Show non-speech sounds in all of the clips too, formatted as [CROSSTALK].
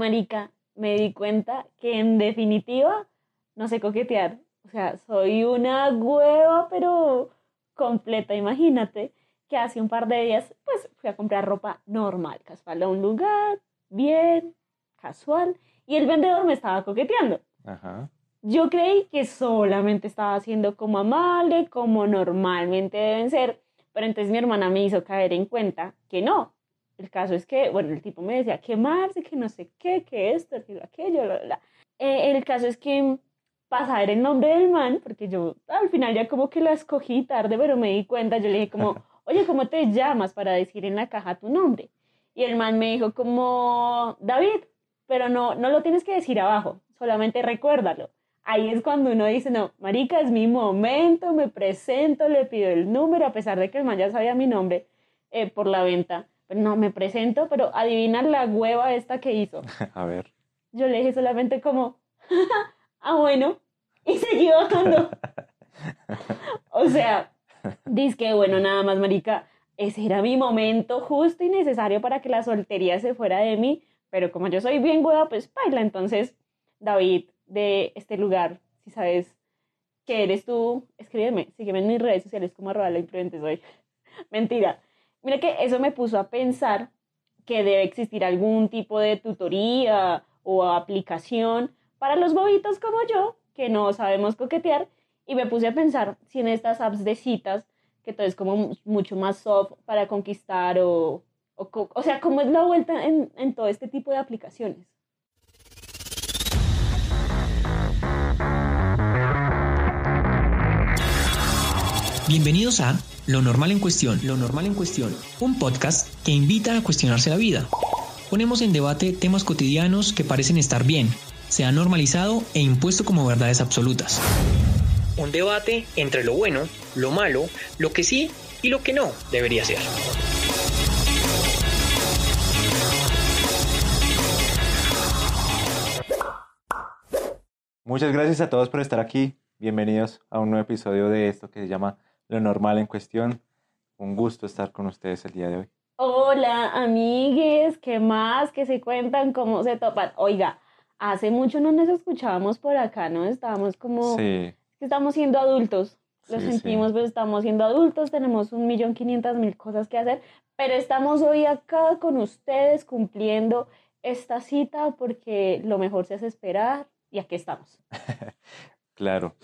Marica, me di cuenta que en definitiva no sé coquetear. O sea, soy una hueva, pero completa. Imagínate que hace un par de días, pues fui a comprar ropa normal, casual, a un lugar, bien, casual, y el vendedor me estaba coqueteando. Ajá. Yo creí que solamente estaba haciendo como amable, como normalmente deben ser, pero entonces mi hermana me hizo caer en cuenta que no. El caso es que, bueno, el tipo me decía quemarse, que no sé qué, que esto, que aquello, bla, bla. Eh, el caso es que para saber el nombre del man, porque yo al final ya como que la escogí tarde, pero me di cuenta, yo le dije como, [LAUGHS] oye, ¿cómo te llamas para decir en la caja tu nombre? Y el man me dijo como, David, pero no, no lo tienes que decir abajo, solamente recuérdalo. Ahí es cuando uno dice, no, marica, es mi momento, me presento, le pido el número, a pesar de que el man ya sabía mi nombre eh, por la venta. No, me presento, pero adivina la hueva esta que hizo. [LAUGHS] A ver. Yo le dije solamente como, [LAUGHS] ah, bueno, y seguí bajando. [LAUGHS] o sea, dice que, bueno, nada más, marica, ese era mi momento justo y necesario para que la soltería se fuera de mí, pero como yo soy bien hueva, pues baila. Entonces, David, de este lugar, si sabes que eres tú, escríbeme, sígueme en mis redes sociales como arroba la imprudente soy. Mentira. Mira que eso me puso a pensar que debe existir algún tipo de tutoría o aplicación para los bobitos como yo, que no sabemos coquetear, y me puse a pensar si en estas apps de citas, que todo es como mucho más soft para conquistar o, o, sea, cómo es la vuelta en, en todo este tipo de aplicaciones. Bienvenidos a Lo Normal en Cuestión. Lo Normal en Cuestión. Un podcast que invita a cuestionarse la vida. Ponemos en debate temas cotidianos que parecen estar bien, se ha normalizado e impuesto como verdades absolutas. Un debate entre lo bueno, lo malo, lo que sí y lo que no debería ser. Muchas gracias a todos por estar aquí. Bienvenidos a un nuevo episodio de esto que se llama Lo Normal en Cuestión. Un gusto estar con ustedes el día de hoy. Hola, amigues, ¿qué más? ¿Qué se cuentan? ¿Cómo se topan? Oiga, hace mucho no nos escuchábamos por acá, ¿no? Estábamos como... Sí. Estamos siendo adultos. Lo sentimos, pues estamos siendo adultos, tenemos un millón quinientas mil cosas que hacer, pero estamos hoy acá con ustedes cumpliendo esta cita porque lo mejor se hace esperar y aquí estamos. [LAUGHS] claro.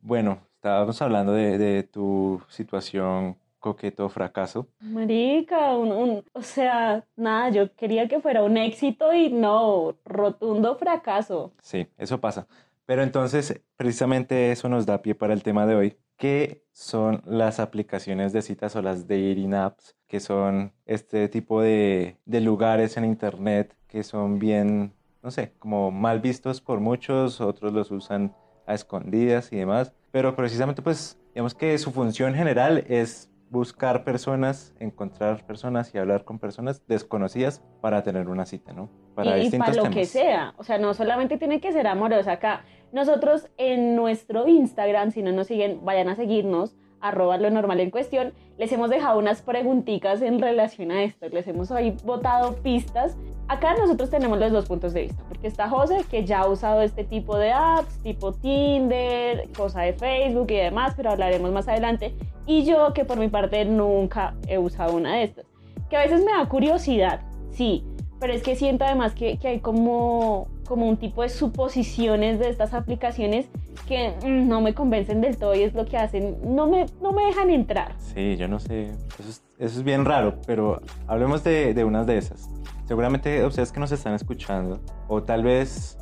Bueno, estábamos hablando de, de tu situación coqueto fracaso. Marica, un, o sea, nada, yo quería que fuera un éxito y no, rotundo fracaso. Sí, eso pasa. Pero entonces, precisamente eso nos da pie para el tema de hoy, que son las aplicaciones de citas o las dating apps, que son este tipo de, de lugares en Internet que son bien, no sé, como mal vistos por muchos, otros los usan a escondidas y demás, pero precisamente pues digamos que su función general es buscar personas, encontrar personas y hablar con personas desconocidas para tener una cita, ¿no? Para y, para lo que sea, o sea, no solamente tiene que ser amorosa acá. Nosotros en nuestro Instagram, si no nos siguen, vayan a seguirnos, arroba lo normal en cuestión, les hemos dejado unas preguntitas en relación a esto, les hemos ahí botado pistas. Acá nosotros tenemos los dos puntos de vista, porque está José, que ya ha usado este tipo de apps, tipo Tinder, cosa de Facebook y demás, pero hablaremos más adelante. Y yo, que por mi parte nunca he usado una de estas, que a veces me da curiosidad, sí, pero es que siento además que, que hay como, como un tipo de suposiciones de estas aplicaciones que mm, no me convencen del todo y es lo que hacen, no me, no me dejan entrar. Sí, yo no sé, eso es, eso es bien raro, pero hablemos de, de unas de esas. Seguramente ustedes que nos están escuchando, o tal vez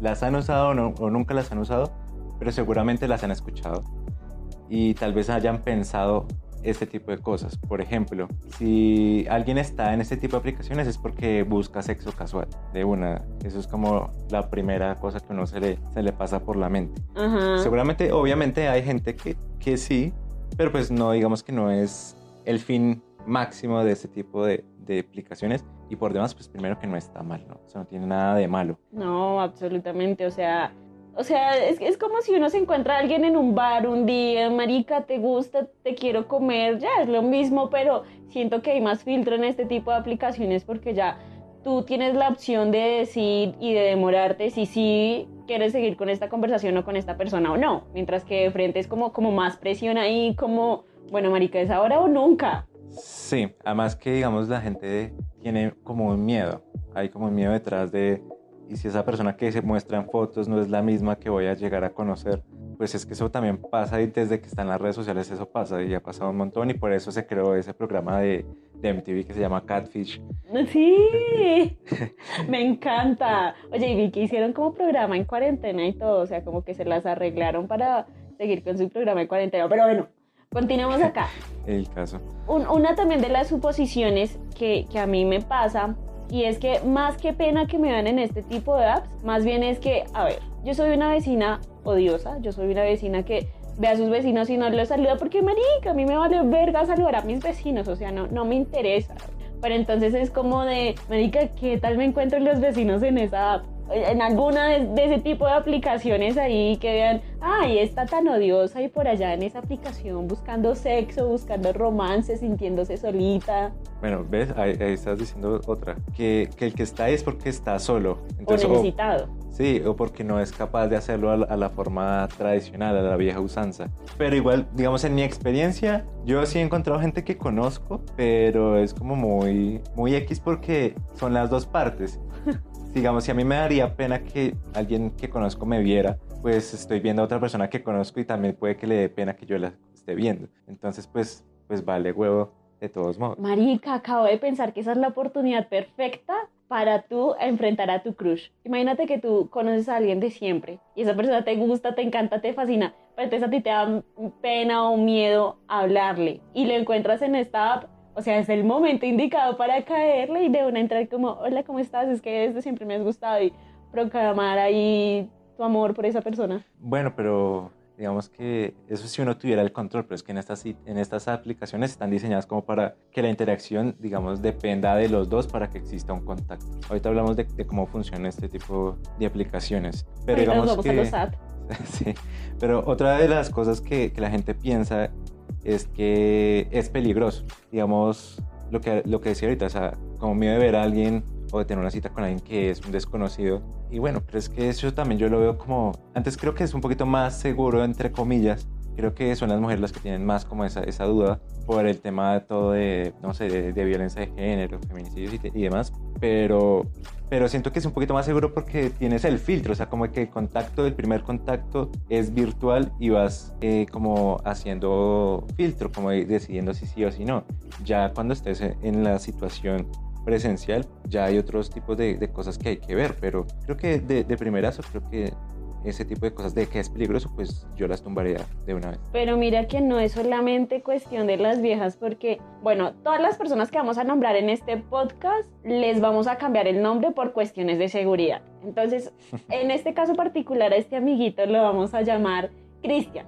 las han usado o, no, o nunca las han usado, pero seguramente las han escuchado y tal vez hayan pensado este tipo de cosas. Por ejemplo, si alguien está en este tipo de aplicaciones es porque busca sexo casual, de una. Eso es como la primera cosa que uno se le, se le pasa por la mente. Seguramente, obviamente hay gente que, que sí, pero pues no, digamos que no es el fin máximo de este tipo de, de aplicaciones. Y por demás, pues primero que no está mal, ¿no? O sea, no tiene nada de malo. No, absolutamente. O sea, o sea, es, es como si uno se encuentra a alguien en un bar un día, marica, te gusta, te quiero comer, ya es lo mismo, pero siento que hay más filtro en este tipo de aplicaciones porque ya tú tienes la opción de decir y de demorarte si sí quieres seguir con esta conversación o con esta persona o no. Mientras que de frente es como, como más presión ahí, como, bueno, marica, ¿es ahora o nunca? Sí, además que digamos la gente tiene como un miedo, hay como un miedo detrás de, y si esa persona que se muestra en fotos no es la misma que voy a llegar a conocer, pues es que eso también pasa y desde que están las redes sociales eso pasa y ha pasado un montón y por eso se creó ese programa de, de MTV que se llama Catfish. Sí, me encanta. Oye, y vi que hicieron como programa en cuarentena y todo, o sea, como que se las arreglaron para seguir con su programa en cuarentena. Pero bueno, continuemos acá. El caso. Un- una también de las suposiciones que, que a mí me pasa y es que más que pena que me vean en este tipo de apps, más bien es que, a ver, yo soy una vecina odiosa, yo soy una vecina que ve a sus vecinos y no los saluda porque, marica, a mí me vale verga saludar a mis vecinos, o sea, no, no me interesa. Pero entonces es como de, marica, ¿qué tal me encuentro los vecinos en esa app? En alguna de, de ese tipo de aplicaciones ahí que vean, ay, está tan odiosa y por allá en esa aplicación buscando sexo, buscando romance, sintiéndose solita Bueno, ves, ahí, ahí estás diciendo otra, que, que el que está ahí es porque está solo. o Entonces, o- necesitado. Sí, o porque no es capaz de hacerlo a la, a la forma tradicional, a la vieja usanza. Pero igual, digamos, en mi experiencia, yo sí he encontrado gente que conozco, pero es como muy, muy X porque son las dos partes. [LAUGHS] digamos, si a mí me daría pena que alguien que conozco me viera, pues estoy viendo a otra persona que conozco y también puede que le dé pena que yo la esté viendo. Entonces, pues, pues vale huevo de todos modos. Marica, acabo de pensar que esa es la oportunidad perfecta para tú enfrentar a tu crush. Imagínate que tú conoces a alguien de siempre y esa persona te gusta, te encanta, te fascina, pero entonces a ti te da pena o miedo hablarle y lo encuentras en esta app. O sea, es el momento indicado para caerle y de una entrar como, hola, ¿cómo estás? Es que desde siempre me has gustado y proclamar ahí tu amor por esa persona. Bueno, pero digamos que eso si uno tuviera el control, pero es que en estas, en estas aplicaciones están diseñadas como para que la interacción, digamos, dependa de los dos para que exista un contacto. Ahorita hablamos de, de cómo funciona este tipo de aplicaciones. Pero Ahorita nos digamos vamos que... a los. [LAUGHS] Sí, pero otra de las cosas que, que la gente piensa es que es peligroso. Digamos, lo que, lo que decía ahorita, o sea, como miedo de ver a alguien o de tener una cita con alguien que es un desconocido. Y bueno, pero es que eso también yo lo veo como, antes creo que es un poquito más seguro, entre comillas. Creo que son las mujeres las que tienen más como esa, esa duda por el tema de todo de, no sé, de, de violencia de género, feminicidios y, y demás. Pero, pero siento que es un poquito más seguro porque tienes el filtro, o sea, como que el contacto, el primer contacto es virtual y vas eh, como haciendo filtro, como decidiendo si sí o si no. Ya cuando estés en la situación presencial, ya hay otros tipos de, de cosas que hay que ver, pero creo que de, de primerazo, creo que ese tipo de cosas de que es peligroso, pues yo las tumbaría de una vez. Pero mira que no es solamente cuestión de las viejas, porque, bueno, todas las personas que vamos a nombrar en este podcast les vamos a cambiar el nombre por cuestiones de seguridad. Entonces, [LAUGHS] en este caso particular, a este amiguito lo vamos a llamar Cristian.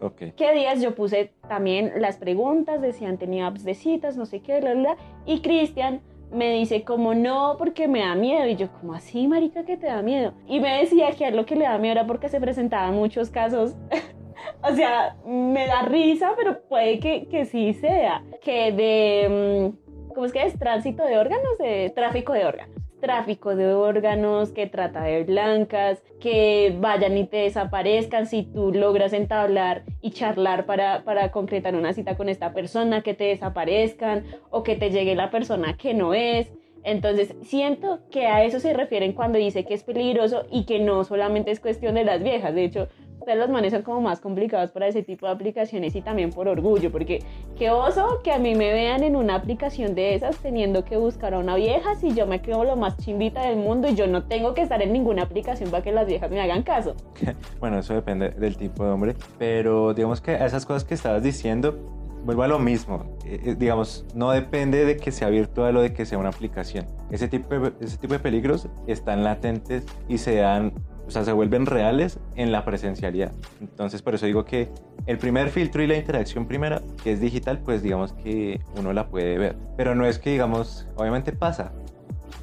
Ok. ¿Qué días yo puse también las preguntas de si han tenido apps de citas, no sé qué, bla, bla, bla, y Cristian me dice como no, porque me da miedo. Y yo, como así, marica, que te da miedo? Y me decía que a lo que le da miedo era porque se presentaban muchos casos. [LAUGHS] o sea, me da risa, pero puede que, que sí sea. Que de, mm, ¿cómo es que es? Tránsito de órganos, de tráfico de órganos. Tráfico de órganos, que trata de blancas, que vayan y te desaparezcan si tú logras entablar y charlar para, para concretar una cita con esta persona, que te desaparezcan o que te llegue la persona que no es. Entonces, siento que a eso se refieren cuando dice que es peligroso y que no solamente es cuestión de las viejas. De hecho, ustedes los manes son como más complicados para ese tipo de aplicaciones y también por orgullo, porque qué oso que a mí me vean en una aplicación de esas teniendo que buscar a una vieja si yo me creo lo más chimbita del mundo y yo no tengo que estar en ninguna aplicación para que las viejas me hagan caso. [LAUGHS] Bueno, eso depende del tipo de hombre, pero digamos que esas cosas que estabas diciendo, vuelvo a lo mismo. Eh, eh, digamos, no depende de que sea virtual o de que sea una aplicación. Ese tipo de, ese tipo de peligros están latentes y se dan, o sea, se vuelven reales en la presencialidad. Entonces, por eso digo que el primer filtro y la interacción primera, que es digital, pues digamos que uno la puede ver. Pero no es que, digamos, obviamente pasa,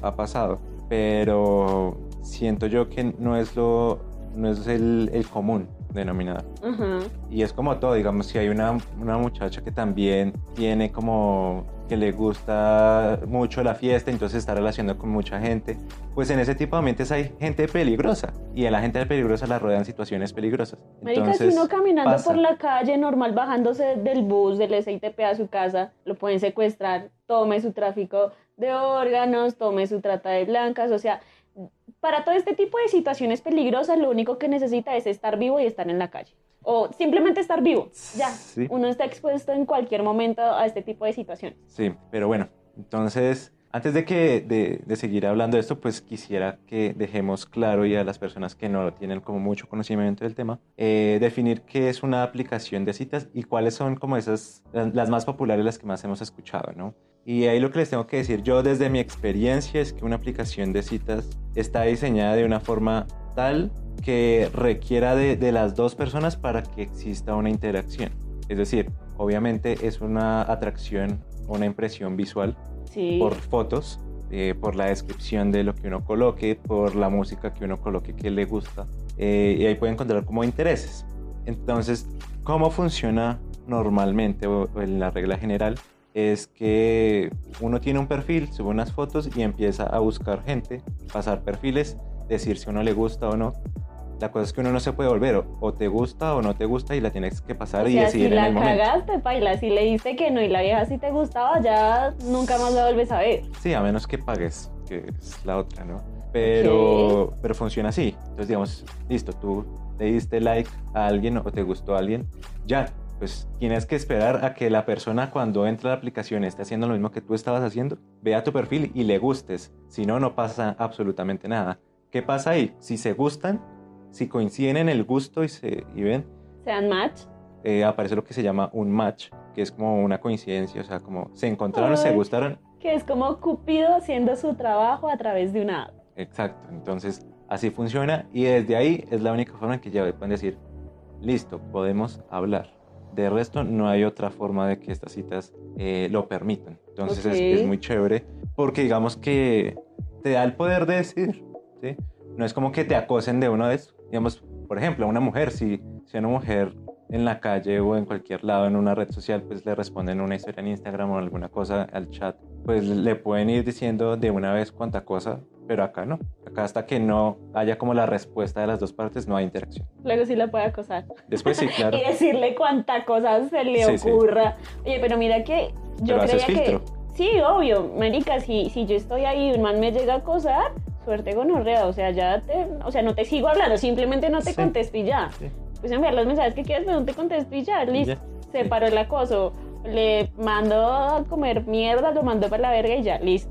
ha pasado, pero siento yo que no es lo no es el, el común. denominador. Y es como todo, digamos, si hay una, una muchacha que también tiene como que le gusta mucho la fiesta, entonces está relacionando con mucha gente, pues en ese tipo de ambientes hay gente peligrosa y a la gente peligrosa la rodean situaciones peligrosas. Marica, si uno caminando pasa. por la calle normal, bajándose del bus, del SITP a su casa, lo pueden secuestrar, tome su tráfico de órganos, tome su trata de blancas, o sea, para todo este tipo de situaciones peligrosas, lo único que necesita es estar vivo y estar en la calle. O simplemente estar vivo, ya. Sí. Uno está expuesto en cualquier momento a este tipo de situaciones. Sí, pero bueno, entonces, antes de que de, de seguir hablando de esto, pues quisiera que dejemos claro y a las personas que no tienen como mucho conocimiento del tema, eh, definir qué es una aplicación de citas y cuáles son como esas, las las más populares, las que más hemos escuchado, ¿no? Y ahí lo que les tengo que decir yo desde mi experiencia es que una aplicación de citas está diseñada de una forma tal que requiera de, de las dos personas para que exista una interacción. Es decir, obviamente es una atracción, una impresión visual Sí. por fotos, eh, por la descripción de lo que uno coloque, por la música que uno coloque que le gusta. eh, y ahí puede encontrar como intereses. Entonces, ¿cómo funciona normalmente o, o en la regla general? Es que uno tiene un perfil, sube unas fotos y empieza a buscar gente, pasar perfiles, decir si uno le gusta o no. La cosa es que uno no se puede volver, o, te gusta o no te gusta y la tienes que pasar O y sea, decidir si en la el momento. cagaste, paila, si le diste que no y la vieja si te gustaba, ya nunca más la vuelves a ver. Sí, a menos que pagues, que es la otra, ¿no? Pero, pero funciona así. Entonces, digamos, listo, tú le diste like a alguien o te gustó a alguien, ya, pues tienes que esperar a que la persona cuando entra a la aplicación esté haciendo lo mismo que tú estabas haciendo, vea tu perfil y le gustes. Si no, no pasa absolutamente nada. ¿Qué pasa ahí? Si se gustan, si coinciden en el gusto y, se, y ven, Sean match. eh, aparece lo que se llama un match, que es como una coincidencia, o sea, como se encontraron, se Ay. gustaron que es como Cupido haciendo su trabajo a través de una app. Exacto, entonces así funciona y desde ahí es la única forma en que ya pueden decir, listo, podemos hablar. De resto, no hay otra forma de que estas citas eh, lo permitan. Entonces es- muy chévere porque digamos que te da el poder de decidir, ¿sí? No es como que te acosen de una vez. Digamos, por ejemplo, a una mujer, si, si una mujer en la calle o en cualquier lado, en una red social, pues le responden una historia en Instagram o alguna cosa al chat, pues le pueden ir diciendo de una vez cuánta cosa, pero acá no. Acá hasta que no haya como la respuesta de las dos partes, no hay interacción. Luego sí la puede acosar. Después sí, [LAUGHS] claro. Y decirle cuánta cosa se le Sí, sí. ocurra. Oye, pero mira que yo Pero haces creía que... filtro. Sí, obvio, marica, si, si yo estoy ahí y un man me llega a acosar, suerte gonorrea, o sea, ya te... O sea, no te sigo hablando, simplemente no te Sí. contesto y ya. Sí. Pues enviar los mensajes que quieras, pero no te contesto y ya, listo. Ya. Se Sí. paró el acoso. Le mando a comer mierda, lo mandó para la verga y ya, listo.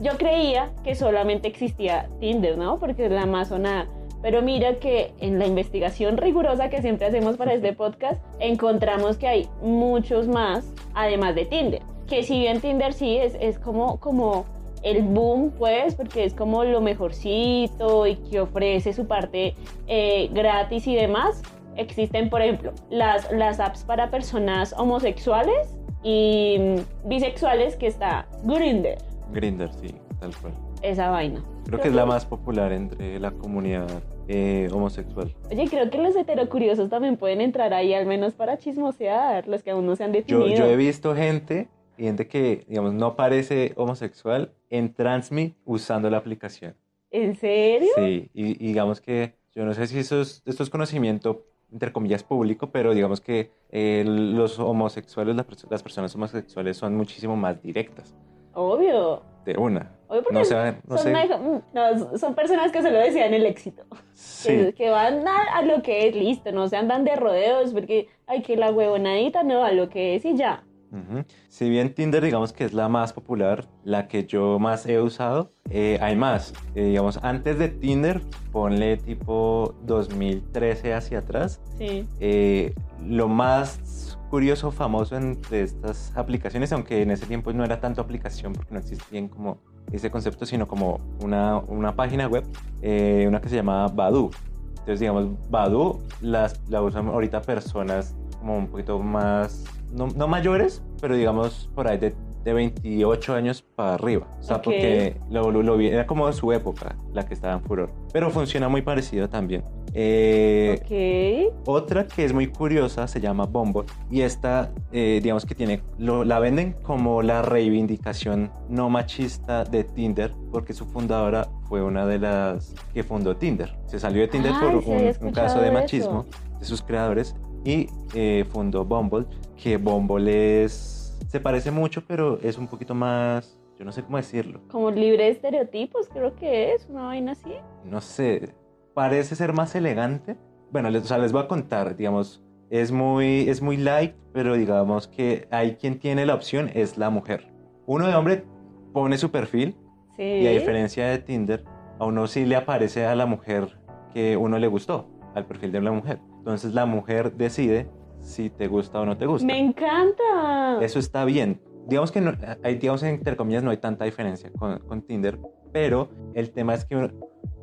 Yo creía que solamente existía Tinder, ¿no? Porque es la más sonada. Pero mira que en la investigación rigurosa que siempre hacemos para este podcast, encontramos que hay muchos más, además de Tinder. Que si bien Tinder sí es, es como, como el boom, pues, porque es como lo mejorcito y que ofrece su parte eh, gratis y demás. Existen, por ejemplo, las, las apps para personas homosexuales y mm, bisexuales que está Grindr, Grinder, sí, tal cual. esa vaina. Creo que es la más popular entre la comunidad eh, homosexual. Oye, creo que los heterocuriosos también pueden entrar ahí, al menos para chismosear, los que aún no se han definido. yo he visto gente, gente que, digamos, no parece homosexual en Transme usando la aplicación. ¿En serio? Sí, y, y digamos que yo no sé si eso es, esto es conocimiento, entre comillas, público, pero digamos que eh, los homosexuales, las, las personas homosexuales son muchísimo más directas, Obvio. de una. Obvio porque No se van- no son, sé. mm, no, son personas que solo desean el éxito. Sí, Que, que van a, a lo que es listo, no se andan de rodeos porque, ay, que la huevonadita, no, a lo que es y ya. Si bien Tinder, digamos que es la más popular, la que yo más he usado, eh, hay más. Eh, digamos, antes de Tinder, ponle tipo 2013 hacia atrás, Sí. eh, lo más curioso, famoso entre estas aplicaciones, aunque en ese tiempo no era tanto aplicación porque no existían como ese concepto, sino como una, una página web, una que se llama Badu. Entonces, digamos, Badu las, la usan ahorita personas como un poquito más, no, no mayores, pero digamos por ahí de, de 28 años para arriba. O sea, Ok. porque lo, lo, lo era como de su época la que estaba en furor. Pero funciona muy parecido también. Eh, Otra que es muy curiosa se llama Bumble y esta, eh, digamos que tiene, lo, la venden como la reivindicación no machista de Tinder porque su fundadora fue una de las que fundó Tinder. Se salió de Tinder por un, caso de machismo de sus creadores y eh, fundó Bumble, que Bumble es, se parece mucho pero es un poquito más yo no sé cómo decirlo. Como libre de estereotipos, creo que es, una vaina así. No sé, parece ser más elegante. Bueno, les, o sea, les voy a contar, digamos, es muy, es muy light, pero digamos que hay quien tiene la opción, es la mujer. Uno de hombre pone su perfil y a diferencia de Tinder, a uno sí le aparece a la mujer que uno le gustó, al perfil de la mujer. Entonces la mujer decide si te gusta o no te gusta. Me encanta. Eso está bien. Digamos que no, hay, digamos entre comillas no hay tanta diferencia con, con Tinder, pero el tema es que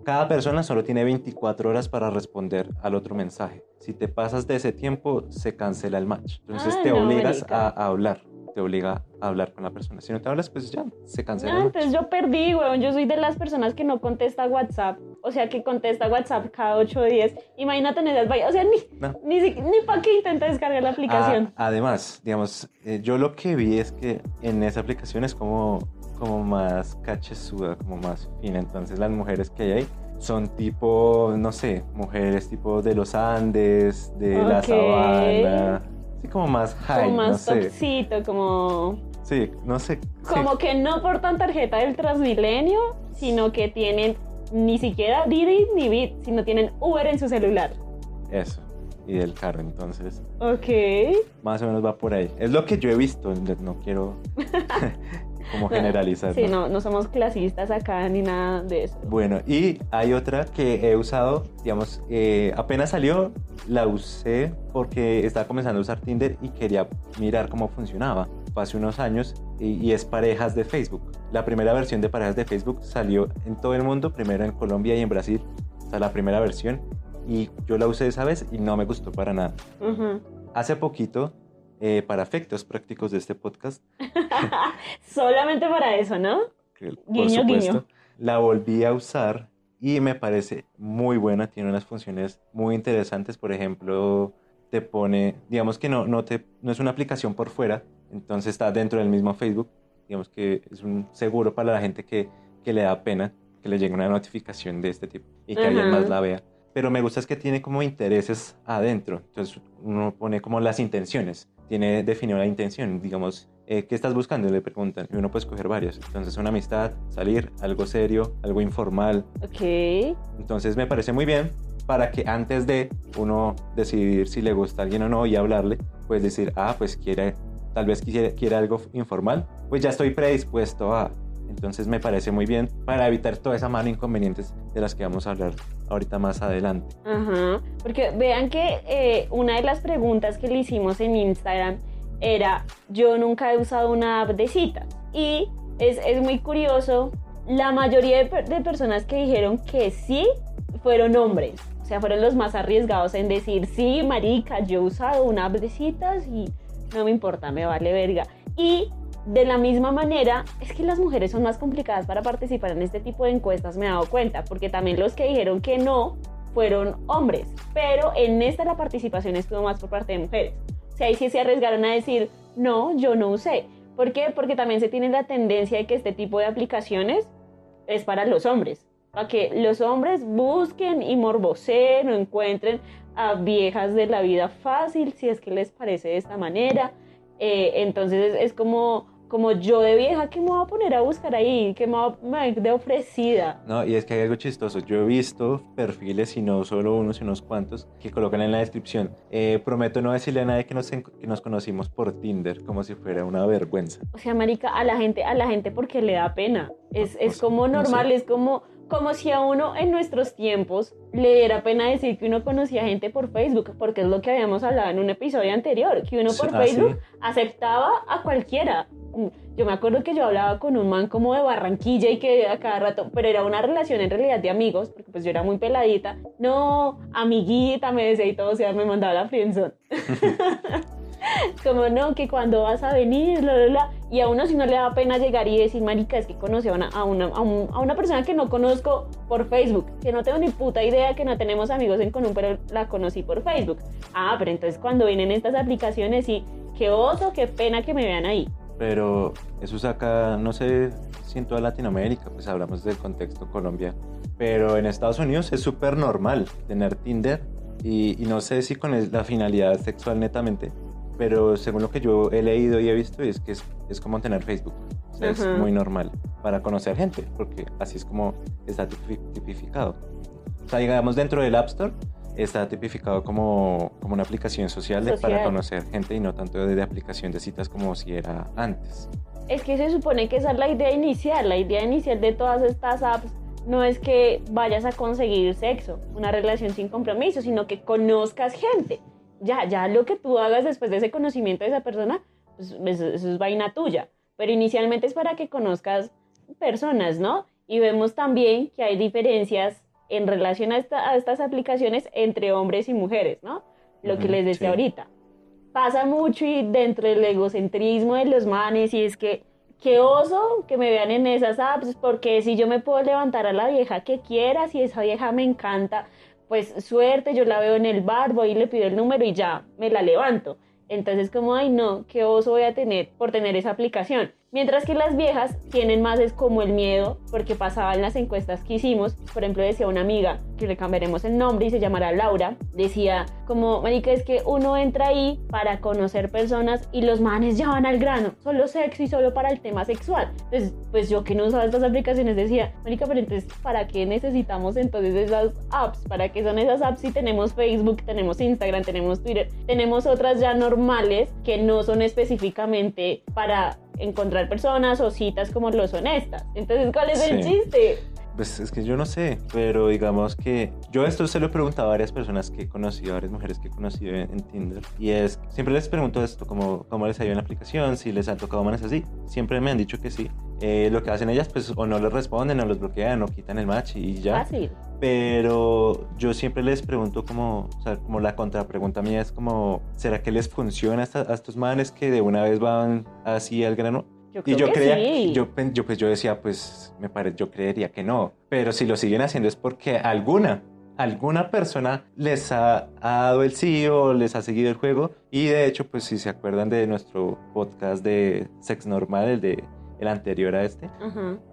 cada persona solo tiene 24 horas para responder al otro mensaje. Si te pasas de ese tiempo, se cancela el match. Entonces te obligas a, hablar te obliga a hablar con la persona. Si no te hablas, pues ya, se cancela. No, entonces yo perdí, weón. Yo soy de las personas que no contesta WhatsApp. O sea, que contesta WhatsApp cada 8 o 10. Imagínate en esas O sea, ni, ni, ni para qué intenta descargar la aplicación. Ah, además, digamos, eh, yo lo que vi es que en esa aplicación es como como más cachezuda, como más fina. Entonces las mujeres que hay ahí son tipo, no sé, mujeres tipo de los Andes, de la sabana. Sí, como más high, como más no sé. como... Sí, no sé. Como que no portan tarjeta del Transmilenio, sino que tienen ni siquiera Didi ni Bit, sino tienen Uber en su celular. Eso, y del carro, entonces. Ok. Más o menos va por ahí. Es lo que yo he visto, no quiero [LAUGHS] como generalizar. Sí, no, no somos clasistas acá ni nada de eso. Bueno, y hay otra que he usado, digamos, eh, apenas salió, la usé porque estaba comenzando a usar Tinder y quería mirar cómo funcionaba. hace unos años y, es parejas de Facebook. La primera versión de parejas de Facebook salió en todo el mundo, primero en Colombia y en Brasil. O sea, la primera versión. Y yo la usé esa vez y no me gustó para nada. Hace poquito eh, para efectos prácticos de este podcast. [LAUGHS] Solamente para eso, ¿no? por supuesto, La volví a usar y me parece muy buena, tiene unas funciones muy interesantes, por ejemplo, te pone, digamos que no, no, te, no es una aplicación por fuera, entonces está dentro del mismo Facebook, digamos que es un seguro para la gente que, que le da pena que le llegue una notificación de este tipo y que alguien más la vea. Pero me gusta es que tiene como intereses adentro, entonces uno pone como las intenciones tiene definido la intención, digamos, eh, ¿qué estás buscando? Le preguntan y uno puede escoger varios. Entonces, una amistad, salir, algo serio, algo informal. Ok. Entonces, me parece muy bien para que antes de uno decidir si le gusta a alguien o no y hablarle, pues decir, ah, pues quiere, tal vez quiere, quiere algo informal, pues ya estoy predispuesto a entonces me parece muy bien para evitar toda esa mano inconvenientes de las que vamos a hablar ahorita más adelante. Ajá, porque vean que eh, una de las preguntas que le hicimos en Instagram era, yo nunca he usado una app de. Y es, es muy curioso, la mayoría de, de personas que dijeron que sí fueron hombres. O sea, fueron los más arriesgados en decir, sí, marica, yo he usado una app de citas y no me importa, me vale verga. Y de la misma manera, es que las mujeres son más complicadas para participar en este tipo de encuestas, me he dado cuenta, porque también los que dijeron que no fueron hombres, pero en esta la participación estuvo más por parte de mujeres. O sea, ahí sí se arriesgaron a decir, no, yo no usé. ¿Por qué? Porque también se tiene la tendencia de que este tipo de aplicaciones es para los hombres, para que los hombres busquen y morboseen o encuentren a viejas de la vida fácil, si es que les parece de esta manera eh, entonces es, como, como yo de vieja, ¿qué me voy a poner a buscar ahí? ¿Qué me voy a de ofrecida? No, y es que hay algo chistoso. Yo he visto perfiles, y no solo unos, y unos cuantos, que colocan en la descripción. Eh, prometo no decirle a nadie que nos, que nos conocimos por Tinder, como si fuera una vergüenza. O sea, marica, a la gente, a la gente porque le da pena. Es, es como normal, es como como si a uno en nuestros tiempos le diera pena decir que uno conocía gente por Facebook, porque es lo que habíamos hablado en un episodio anterior, que uno por ah, Facebook aceptaba a cualquiera. Yo me acuerdo que yo hablaba con un man como de Barranquilla y que a cada rato, pero era una relación en realidad de amigos, porque pues yo era muy peladita. No, amiguita, me decía y todo, o sea, me mandaba la friendzone. [LAUGHS] como no, que cuando vas a venir, bla, bla, bla. Y a uno si no le da pena llegar y decir, marica, es que conocí a una, a una, a un- a una persona que no conozco por Facebook, que no tengo ni puta idea, que no tenemos amigos en común, pero la conocí por Facebook. Ah, pero entonces cuando vienen estas aplicaciones y qué oso, qué pena que me vean ahí. Pero eso saca, no sé si en toda Latinoamérica, pues hablamos del contexto Colombia, pero en Estados Unidos es súper normal tener Tinder y, y no sé si con la finalidad sexual netamente, pero según lo que yo he leído y he visto es que es, es como tener Facebook. O sea, es Ajá. muy normal para conocer gente, porque así es como está tipi- tipificado. O sea, digamos dentro del App Store está tipificado como, como una aplicación social, de- para conocer gente y no tanto de, de aplicación de citas como si era antes. Es que se supone que esa es la idea inicial. La idea inicial de todas estas apps no es que vayas a conseguir sexo, una relación sin compromiso, sino que conozcas gente. Ya, ya lo que tú hagas después de ese conocimiento de esa persona, pues eso, eso es vaina tuya. Pero inicialmente es para que conozcas personas, ¿no? Y vemos también que hay diferencias en relación a, esta- a estas aplicaciones entre hombres y mujeres, ¿no? Lo que les decía sí. ahorita pasa mucho y dentro del egocentrismo de los manes y es que qué oso que me vean en esas apps porque si yo me puedo levantar a la vieja que quiera, si esa vieja me encanta, pues suerte, yo la veo en el bar, voy y le pido el número y ya me la levanto. Entonces como, ay no, qué oso voy a tener por tener esa aplicación. Mientras que las viejas tienen más es como el miedo, porque pasaban las encuestas que hicimos, por ejemplo decía una amiga, que le cambiaremos el nombre y se llamará Laura, decía como, marica, es que uno entra ahí para conocer personas y los manes ya van al grano, solo sexo y solo para el tema sexual. Entonces, pues yo que no usaba estas aplicaciones decía, marica, pero entonces, ¿para qué necesitamos entonces esas apps? ¿Para qué son esas apps si tenemos Facebook, tenemos Instagram, tenemos Twitter, tenemos otras ya normales que no son específicamente para encontrar personas o citas como lo son estas? Entonces, ¿cuál es el Sí. chiste? Pues es que yo no sé, pero digamos que yo esto se lo he preguntado a varias personas que he conocido, a varias mujeres que he conocido en, Tinder. Y es, siempre les pregunto esto, como cómo les ha ido en la aplicación, si les han tocado manes así. Siempre me han dicho que sí. Eh, lo que hacen ellas, pues o no les responden, o los bloquean, o quitan el match y ya. Fácil. Pero yo siempre les pregunto como, o sea, como la contrapregunta mía es como, ¿será que les funciona a, estos manes que de una vez van así al grano? Yo Y creo yo que creía, sí. yo, yo, pues yo decía, pues me pare, yo creería que no. Pero si lo siguen haciendo es porque alguna, alguna persona les ha, ha dado el sí o les ha seguido el juego. Y de hecho, pues si se acuerdan de nuestro podcast de Sex Normal, el de el anterior a este,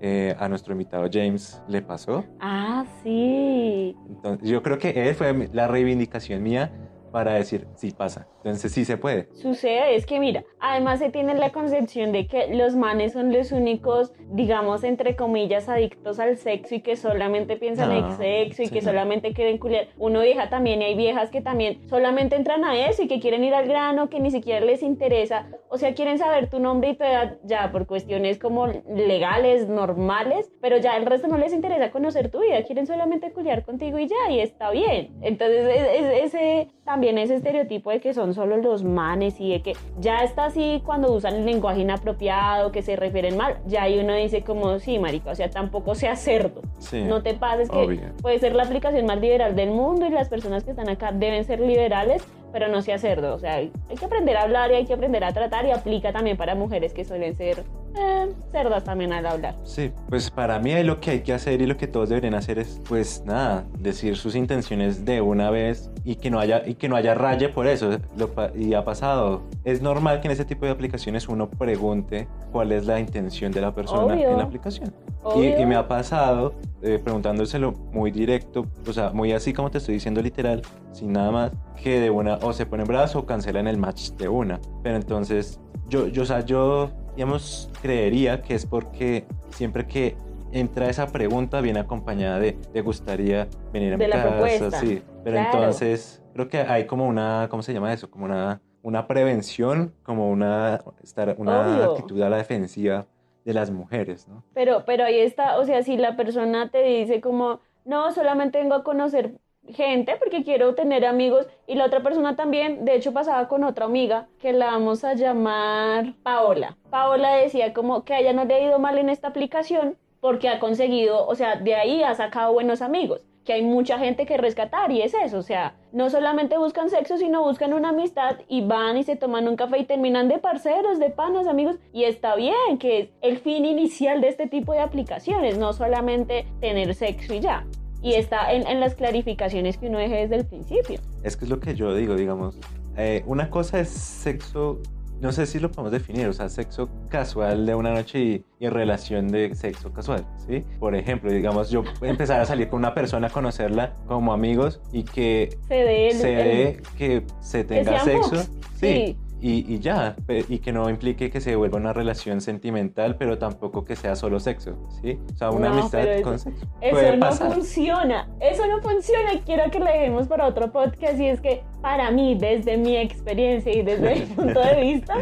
eh, a nuestro invitado James le pasó. Ah, sí. Entonces, yo creo que él fue la reivindicación mía para decir, sí pasa. Entonces sí se puede. Sucede, es que mira, además se tiene la concepción de que los manes son los únicos, digamos, entre comillas, adictos al sexo y que solamente piensan No, en sexo y sí, que no. solamente quieren culiar. Uno vieja también y hay viejas que también solamente entran a eso y que quieren ir al grano, que ni siquiera les interesa, o sea, quieren saber tu nombre y tu edad ya por cuestiones como legales, normales, pero ya el resto no les interesa conocer tu vida, quieren solamente culiar contigo y ya, y está bien. Entonces, es- es- ese también ese estereotipo de que son solo los manes y de que ya está así cuando usan el lenguaje inapropiado, que se refieren mal, ya ahí uno dice como, sí, marica, o sea, tampoco sea cerdo. Sí. No te pases que puede ser la aplicación más liberal del mundo y las personas que están acá deben ser liberales, pero no sea cerdo. O sea, hay que aprender a hablar y hay que aprender a tratar y aplica también para mujeres que suelen ser eh, cerdas también al hablar. Sí, pues para mí lo que hay que hacer y lo que todos deberían hacer es, pues nada, decir sus intenciones de una vez y que no haya, y que no haya raye por eso. Lo y ha pasado. Es normal que en ese tipo de aplicaciones uno pregunte cuál es la intención de la persona Obvio. en la aplicación. Y, y me ha pasado eh, preguntándoselo muy directo, o sea, muy así como te estoy diciendo literal, sin nada más, que de una o se ponen brazos o cancelan el match de una. Pero entonces, yo, yo, o sea, yo, digamos, creería que es porque siempre que entra esa pregunta viene acompañada de, ¿te gustaría venir a De mi la casa? propuesta. Sí, pero Claro. entonces creo que hay como una, ¿cómo se llama eso? Como una, una prevención, como una, estar, una Obvio. actitud a la defensiva de las mujeres, ¿no? Pero, pero ahí está, o sea, si la persona te dice como, no, solamente vengo a conocer gente porque quiero tener amigos y la otra persona también, de hecho pasaba con otra amiga que la vamos a llamar Paola. Paola decía como que a ella no le ha ido mal en esta aplicación porque ha conseguido, o sea, de ahí ha sacado buenos amigos. que hay mucha gente que rescatar y es eso, o sea, no solamente buscan sexo, sino buscan una amistad y van y se toman un café y terminan de parceros, de panas, amigos, y está bien, que es el fin inicial de este tipo de aplicaciones, no solamente tener sexo y ya. Y está en, en las clarificaciones que uno deje desde el principio. Es que es lo que yo digo, digamos, eh, una cosa es sexo no sé si lo podemos definir, o sea, sexo casual de una noche y, y, relación de sexo casual, ¿sí? Por ejemplo, digamos, yo empezar a salir con una persona, conocerla como amigos y que se dé, se dé que se tenga sexo, sí. sí. Y, y, ya, y que no implique que se vuelva una relación sentimental, pero tampoco que sea solo sexo, ¿sí? O sea, una No, amistad con sexo. Eso Puede no pasar. funciona, eso no funciona. Quiero que le dejemos para otro podcast y es que para mí, desde mi experiencia y desde mi [LAUGHS] punto de vista,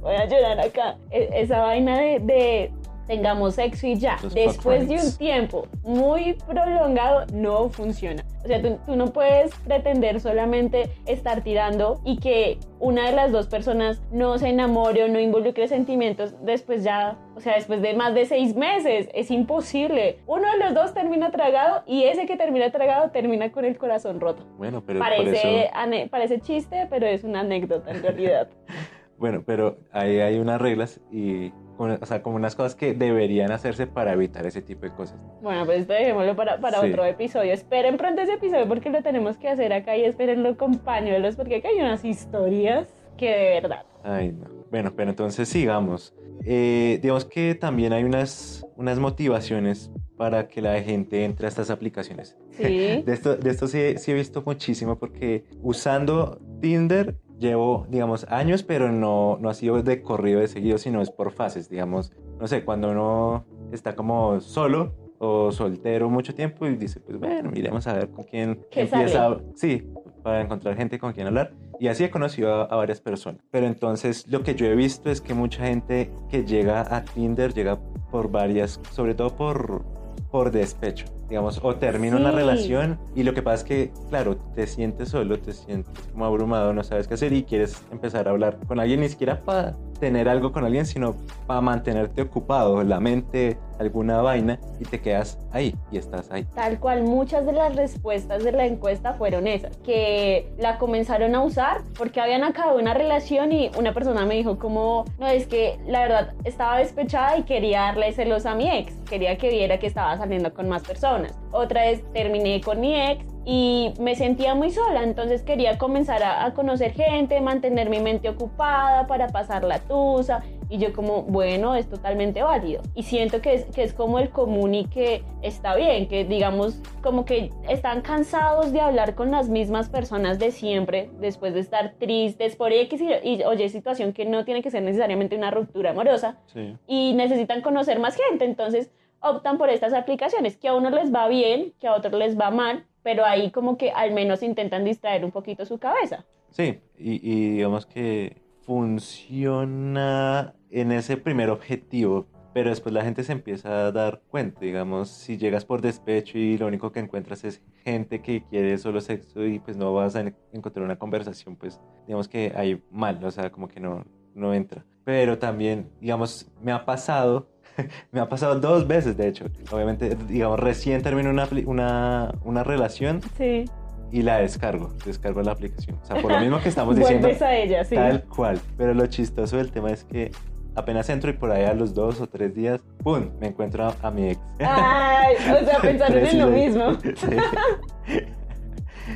voy a llorar acá, e- esa vaina de, de tengamos sexo y ya, Los después de un tiempo muy prolongado, no funciona. O sea, tú, tú no puedes pretender solamente estar tirando y que una de las dos personas no se enamore o no involucre sentimientos después ya, o sea, después de más de seis meses. Es imposible. Uno de los dos termina tragado y ese que termina tragado termina con el corazón roto. Bueno, pero por Parece, eso... ane- parece chiste, pero es una anécdota en realidad. [LAUGHS] Bueno, pero ahí hay unas reglas y, o sea, como unas cosas que deberían hacerse para evitar ese tipo de cosas. Bueno, pues esto dejémoslo para, para Sí. otro episodio. Esperen pronto ese episodio porque lo tenemos que hacer acá y espérenlo con pañuelos porque acá hay unas historias que de verdad. Ay, no. Bueno, pero entonces sigamos. Eh, digamos que también hay unas, unas motivaciones para que la gente entre a estas aplicaciones. Sí. [LAUGHS] De esto, de esto sí, sí he visto muchísimo porque usando Tinder llevo, digamos, años, pero no, no ha sido de corrido de seguido, sino es por fases, digamos. No sé, cuando uno está como solo o soltero mucho tiempo y dice, pues bueno, miremos a ver con quién ¿Qué empieza. a- Sí, para encontrar gente con quien hablar. Y así he conocido a, a varias personas. Pero entonces lo que yo he visto es que mucha gente que llega a Tinder llega por varias, sobre todo por, por despecho, digamos, o termina una Sí. relación y lo que pasa es que, claro, te sientes solo, te sientes como abrumado, no sabes qué hacer y quieres empezar a hablar con alguien, ni siquiera para tener algo con alguien, sino para mantenerte ocupado, la mente, alguna vaina, y te quedas ahí y estás ahí. Tal cual, muchas de las respuestas de la encuesta fueron esas, que la comenzaron a usar porque habían acabado una relación y una persona me dijo como, no, es que la verdad estaba despechada y quería darle celos a mi ex, quería que viera que estaba saliendo con más personas. Otra vez terminé con mi ex y me sentía muy sola, entonces quería comenzar a, a conocer gente, mantener mi mente ocupada para pasar la tusa y yo como, bueno, es totalmente válido. Y siento que es, que es como el común y que está bien, que digamos como que están cansados de hablar con las mismas personas de siempre, después de estar tristes por X y, y oye, situación que no tiene que ser necesariamente una ruptura amorosa Sí. y necesitan conocer más gente, entonces optan por estas aplicaciones, que a uno les va bien, que a otros les va mal, pero ahí como que al menos intentan distraer un poquito su cabeza. Sí, y, y digamos que funciona en ese primer objetivo, pero después la gente se empieza a dar cuenta, digamos, si llegas por despecho y lo único que encuentras es gente que quiere solo sexo y pues no vas a en- encontrar una conversación, pues digamos que hay mal, o sea, como que no, no entra. Pero también, digamos, me ha pasado, [LAUGHS] me ha pasado dos veces, de hecho, obviamente, digamos, recién termino una, una, una relación Sí. y la descargo, descargo la aplicación. O sea, por lo mismo que estamos [LAUGHS] diciendo, Vuelves a ella, sí. tal cual. Pero lo chistoso del tema es que apenas entro y por ahí a los dos o tres días, ¡pum! Me encuentro a, a mi ex. Ay, o sea, [LAUGHS] pensaron en lo mismo. Sí.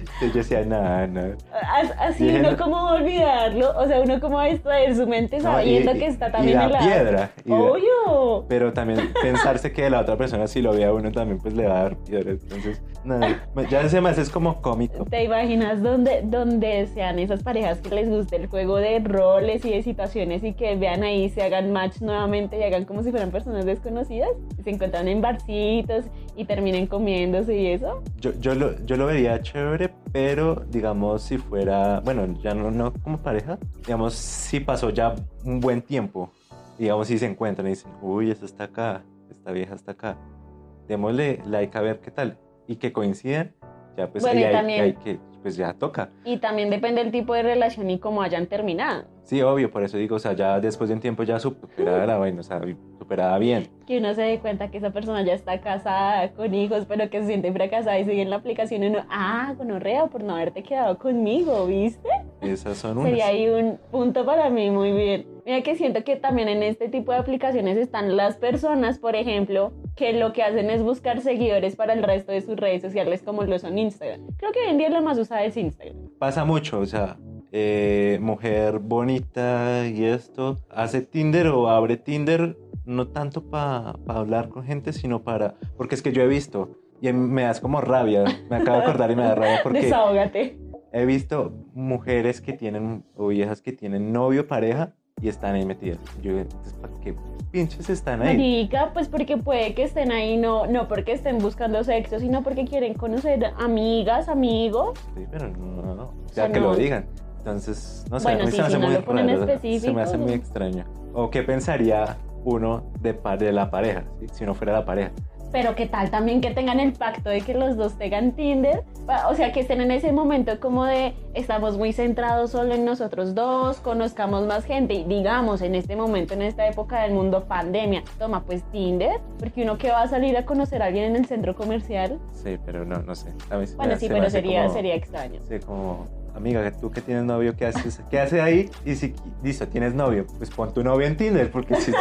Entonces yo decía, nada, nada. As- Así Bien. uno como olvidarlo, o sea, uno como va a distraer su mente No, sabiendo y- que está y también da en la... piedra. y da- Obvio. Pero también [LAUGHS] pensarse que la otra persona si lo ve a uno también pues le va a dar piedra. Entonces, nada, ya se hace es como cómico. ¿Te imaginas donde, donde sean esas parejas que les guste el juego de roles y de situaciones y que vean ahí, se hagan match nuevamente y hagan como si fueran personas desconocidas? Y se encuentran en barcitos y terminen comiéndose y eso. Yo, yo, lo, yo lo vería chévere, pero digamos si fuera, bueno, ya no, no como pareja, digamos si pasó ya un buen tiempo, digamos si se encuentran y dicen, uy, esta está acá, esta vieja está acá, démosle like a ver qué tal, y que coinciden, ya pues Bueno, ahí también- hay que, pues ya toca. Y también depende del tipo de relación y cómo hayan terminado. Sí, obvio, por eso digo, o sea, ya después de un tiempo ya superada la vaina, o sea, superada bien. Que uno se dé cuenta que esa persona ya está casada, con hijos, pero que se siente fracasada y sigue en la aplicación y uno, ah, gonorrea por no haberte quedado conmigo, ¿viste? Esas son unas. Sería ahí un punto para mí muy bien. Mira que siento que también en este tipo de aplicaciones están las personas, por ejemplo, que lo que hacen es buscar seguidores para el resto de sus redes sociales como lo son Instagram. Creo que hoy en día lo más usada es Instagram. Pasa mucho, o sea, eh, mujer bonita y esto, hace Tinder o abre Tinder no tanto para hablar con gente, sino para... Porque es que yo he visto, y me das como rabia, me acabo de acordar y me da rabia [LAUGHS] porque... Desahógate. He visto mujeres que tienen, o viejas que tienen novio, pareja, y están ahí metidas. Yo, ¿para qué pinches están ahí? Marica, pues porque puede que estén ahí, no, no porque estén buscando sexo, sino porque quieren conocer amigas, amigos. Sí, pero no, no, no. O sea, que no. lo digan. Entonces, no sé, Bueno, a mí sí, se me si hace no muy raro, Se me hace muy extraño. O qué pensaría uno de, de la pareja, ¿sí? si no fuera la pareja. Pero qué tal también que tengan el pacto de que los dos tengan Tinder, o sea, que estén en ese momento como de estamos muy centrados solo en nosotros dos, conozcamos más gente y digamos en este momento, en esta época del mundo pandemia, toma pues Tinder, porque uno que va a salir a conocer a alguien en el centro comercial, Sí, pero no, no sé. A mí bueno me- sí, pero sería, como- sería extraño. Sí, como, amiga, tú que tienes novio, ¿qué haces, ¿qué haces ahí? Y si, listo, tienes novio, pues pon tu novio en Tinder, porque si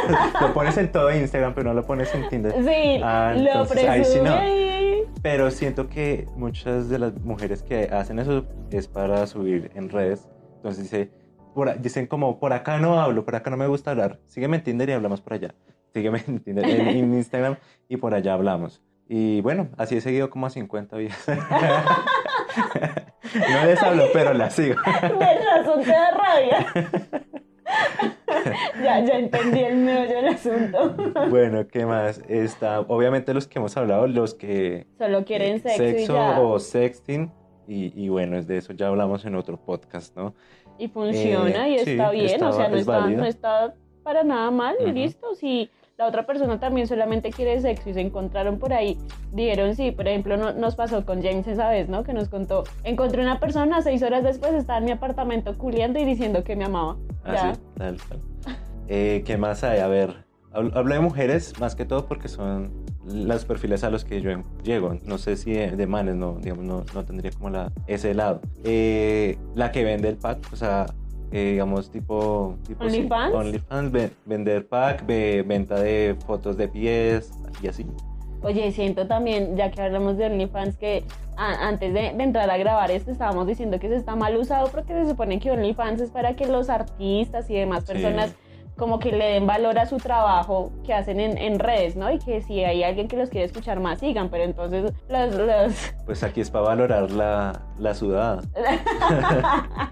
lo pones en todo Instagram, pero no lo pones en Tinder. Sí, Ah, lo entonces, ahí sí presume no. Pero siento que muchas de las mujeres que hacen eso es para subir en redes. Entonces dice, por dicen como, por acá no hablo, por acá no me gusta hablar. Sígueme en Tinder y hablamos por allá. Sígueme en, Tinder, en, en [LAUGHS] Instagram y por allá hablamos. Y bueno, así he seguido como a 50 días. [LAUGHS] no les hablo, pero las sigo. [LAUGHS] De razón te da rabia. [LAUGHS] ya, ya entendí el meollo del asunto. Bueno, ¿qué más? Está, obviamente los que hemos hablado, los que Solo quieren eh, sexo, y ya. o sexting. Y, y bueno, de eso ya hablamos en otro podcast, ¿no? Y funciona Eh, y sí, está bien, está- o sea, no es está, no está para nada mal y Ujú. listo. Si la otra persona también solamente quiere sexo y se encontraron por ahí, dijeron sí, por ejemplo, no- nos pasó con James esa vez, ¿no? Que nos contó, encontré una persona, seis horas después estaba en mi apartamento culiando y diciendo que me amaba. Ya. Así, tal, tal. Eh, ¿Qué más hay? A ver, hablo, de mujeres más que todo porque son los perfiles a los que yo llego. No sé si de, de manes, no, digamos, no, no tendría como la, ese lado. Eh, la que vende el pack, o sea, eh, digamos, tipo... tipo sí, ¿OnlyFans? OnlyFans, ve- vender pack, ve- venta de fotos de pies y así. Oye, siento también, ya que hablamos de OnlyFans, que a- antes de, de entrar a grabar esto estábamos diciendo que se está mal usado porque se supone que OnlyFans es para que los artistas y demás Sí. personas como que le den valor a su trabajo que hacen en, en redes, ¿no? Y que si hay alguien que los quiere escuchar más, sigan, pero entonces los... los Pues aquí es para valorar la, la sudada. [LAUGHS] [LAUGHS]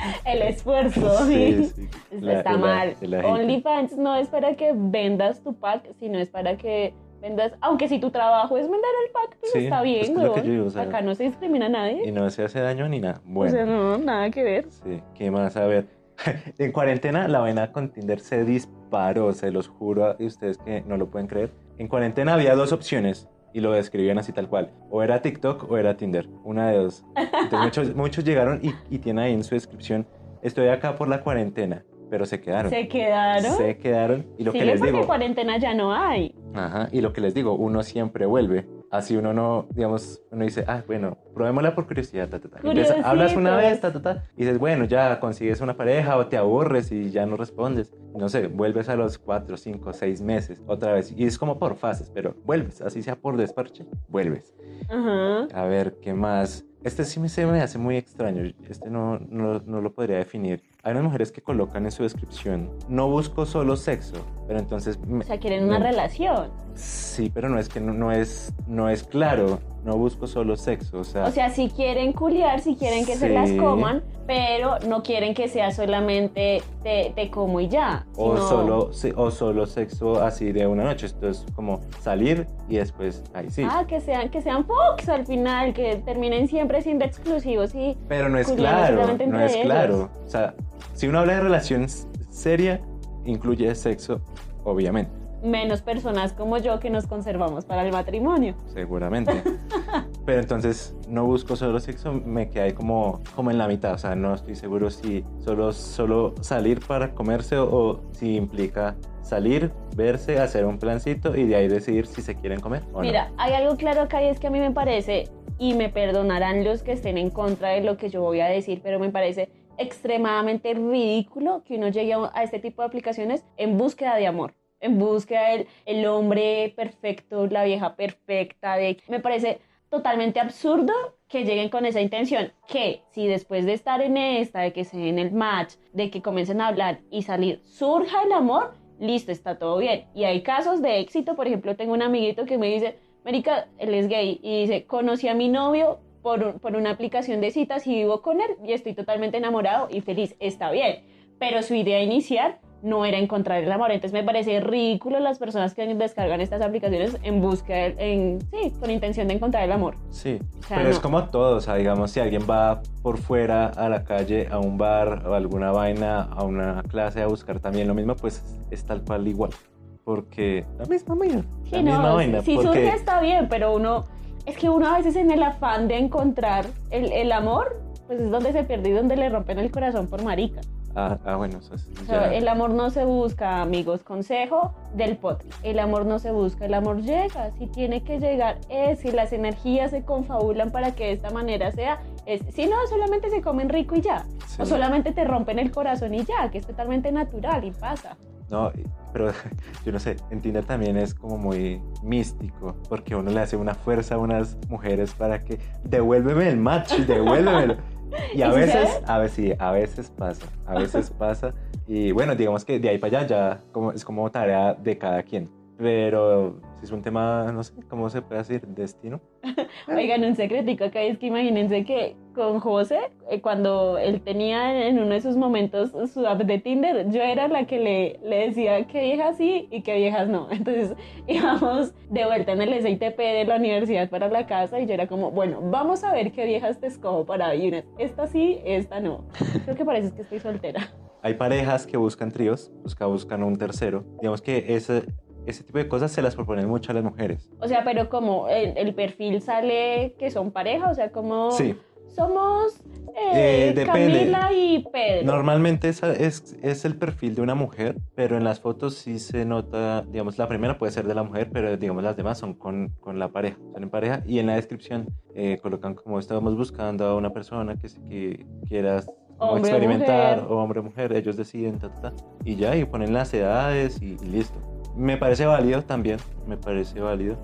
[LAUGHS] el esfuerzo, [LAUGHS] ¿sí? sí. La- está la- mal. OnlyFans no es para que vendas tu pack, sino es para que vendas, aunque si tu trabajo es vender el pack, pues Sí, está bien, es digo, o sea, Acá no se discrimina a nadie. Y no se hace daño ni nada. O Bueno. sea, no, nada que ver. Sí, ¿qué más? A ver, [LAUGHS] en cuarentena la vaina con Tinder se disparó, se los juro a ustedes que no lo pueden creer. En cuarentena había dos opciones y lo describían así tal cual. O era TikTok o era Tinder, una de dos. Entonces [LAUGHS] muchos, muchos llegaron y, y tienen ahí en su descripción, estoy acá por la cuarentena, pero se quedaron. Se quedaron. Se quedaron y lo sí, que les porque digo... cuarentena ya no hay. Ajá, y lo que les digo, uno siempre vuelve. Así uno no, digamos, uno dice, ah, bueno, probémosla por curiosidad, ta, ta, ta. Empieza- hablas una vez, ta, ta, ta, y dices, bueno, ya consigues una pareja o te aburres y ya no respondes. No sé, vuelves a los cuatro, cinco, seis meses otra vez. Y es como por fases, pero vuelves, así sea por desparche, vuelves. Ajá. A ver, ¿qué más? Este sí me, se me hace muy extraño. Este no, no, no lo podría definir. Hay unas mujeres que colocan en su descripción, no busco solo sexo, pero entonces... me- O sea, quieren una me- relación. Sí, pero no es que no, no es, no es claro. No busco solo sexo, o sea... O sea, si quieren culiar, si quieren que se Sí. las coman, pero no quieren que sea solamente te, te como y ya. o, sino- solo, sí, o solo sexo así de una noche. Esto es como salir y después ahí sí. Ah, que sean, que sean Fox al final, que terminen siempre siendo exclusivos y pero no es claro, no es ellos. claro. O sea, si uno habla de relación s- seria, incluye sexo, obviamente, menos personas como yo que nos conservamos para el matrimonio. seguramente. [LAUGHS] pero entonces no busco solo sexo, me quedé como, como en la mitad, o sea, no estoy seguro si solo, solo salir para comerse o, o si implica salir, verse, hacer un plancito y de ahí decidir si se quieren comer o Mira, hay algo claro acá y es que a mí me parece, y me perdonarán los que estén en contra de lo que yo voy a decir, pero me parece extremadamente ridículo que uno llegue a, este tipo de aplicaciones en búsqueda de amor en búsqueda del el hombre perfecto, la vieja perfecta. De, me parece totalmente absurdo que lleguen con esa intención, que si después de estar en esta, de que se den el match, de que comiencen a hablar y salir, surja el amor, listo, está todo bien. Y hay casos de éxito, por ejemplo, tengo un amiguito que me dice, Marica, él es gay, y dice, conocí a mi novio por, por una aplicación de citas y vivo con él y estoy totalmente enamorado y feliz, está bien. Pero su idea inicial no era encontrar el amor. Entonces me parece ridículo las personas que descargan estas aplicaciones en búsqueda, en, sí, con intención de encontrar el amor. Sí, O sea, pero es no. como todo, o sea, digamos, si alguien va por fuera a la calle, a un bar o alguna vaina, a una clase a buscar también lo mismo, pues es tal cual igual. Porque la misma vaina, la Sí, misma no, vaina. si porque... surge está bien, pero uno, es que uno a veces en el afán de encontrar el, el amor, pues es donde se pierde y donde le rompen el corazón por marica. Ah, ah, bueno, eso es O sea, ya- el amor no se busca, amigos. Consejo del podcast. El amor no se busca, el amor llega. Si tiene que llegar, es. Si las energías se confabulan para que de esta manera sea, es. Si no, solamente se comen rico y ya. sí. O solamente te rompen el corazón y ya, que es totalmente natural y pasa. No, pero [LAUGHS] yo no sé, en Tinder también es como muy místico, porque uno le hace una fuerza a unas mujeres para que devuélveme el match, [LAUGHS] devuélvemelo. Y a ¿Y si se veces, ve? a veces sí, a veces pasa, a veces [LAUGHS] pasa. Y bueno, digamos que de ahí para allá ya como, es como tarea de cada quien. Pero si es un tema, no sé, ¿cómo se puede decir? Destino. [LAUGHS] Oigan, un secretico acá es que imagínense que con José, eh, cuando él tenía en uno de sus momentos su app de Tinder, yo era la que le, le decía qué viejas sí y qué viejas no. [LAUGHS] Entonces íbamos de vuelta en el SITP de la universidad para la casa y yo era como, bueno, vamos a ver qué viejas te escojo para ir. Esta sí, esta no. [LAUGHS] Creo que parece que estoy soltera. Hay parejas que buscan tríos, busca- buscan un tercero. Digamos que ese, ese tipo de cosas se las proponen mucho a las mujeres. O sea, pero como el, el perfil sale que son pareja, o sea, como Sí, somos eh, Eh, depende. Camila y Pedro. Normalmente esa es, es el perfil de una mujer, pero en las fotos sí se nota, digamos, la primera puede ser de la mujer, pero digamos las demás son con, con la pareja, son en pareja y en la descripción eh, colocan como estábamos buscando a una persona que, que quiera o experimentar, mujer. o hombre o mujer, ellos deciden, ta, ta, ta, y ya, y ponen las edades y, y listo. Me parece válido también, me parece válido.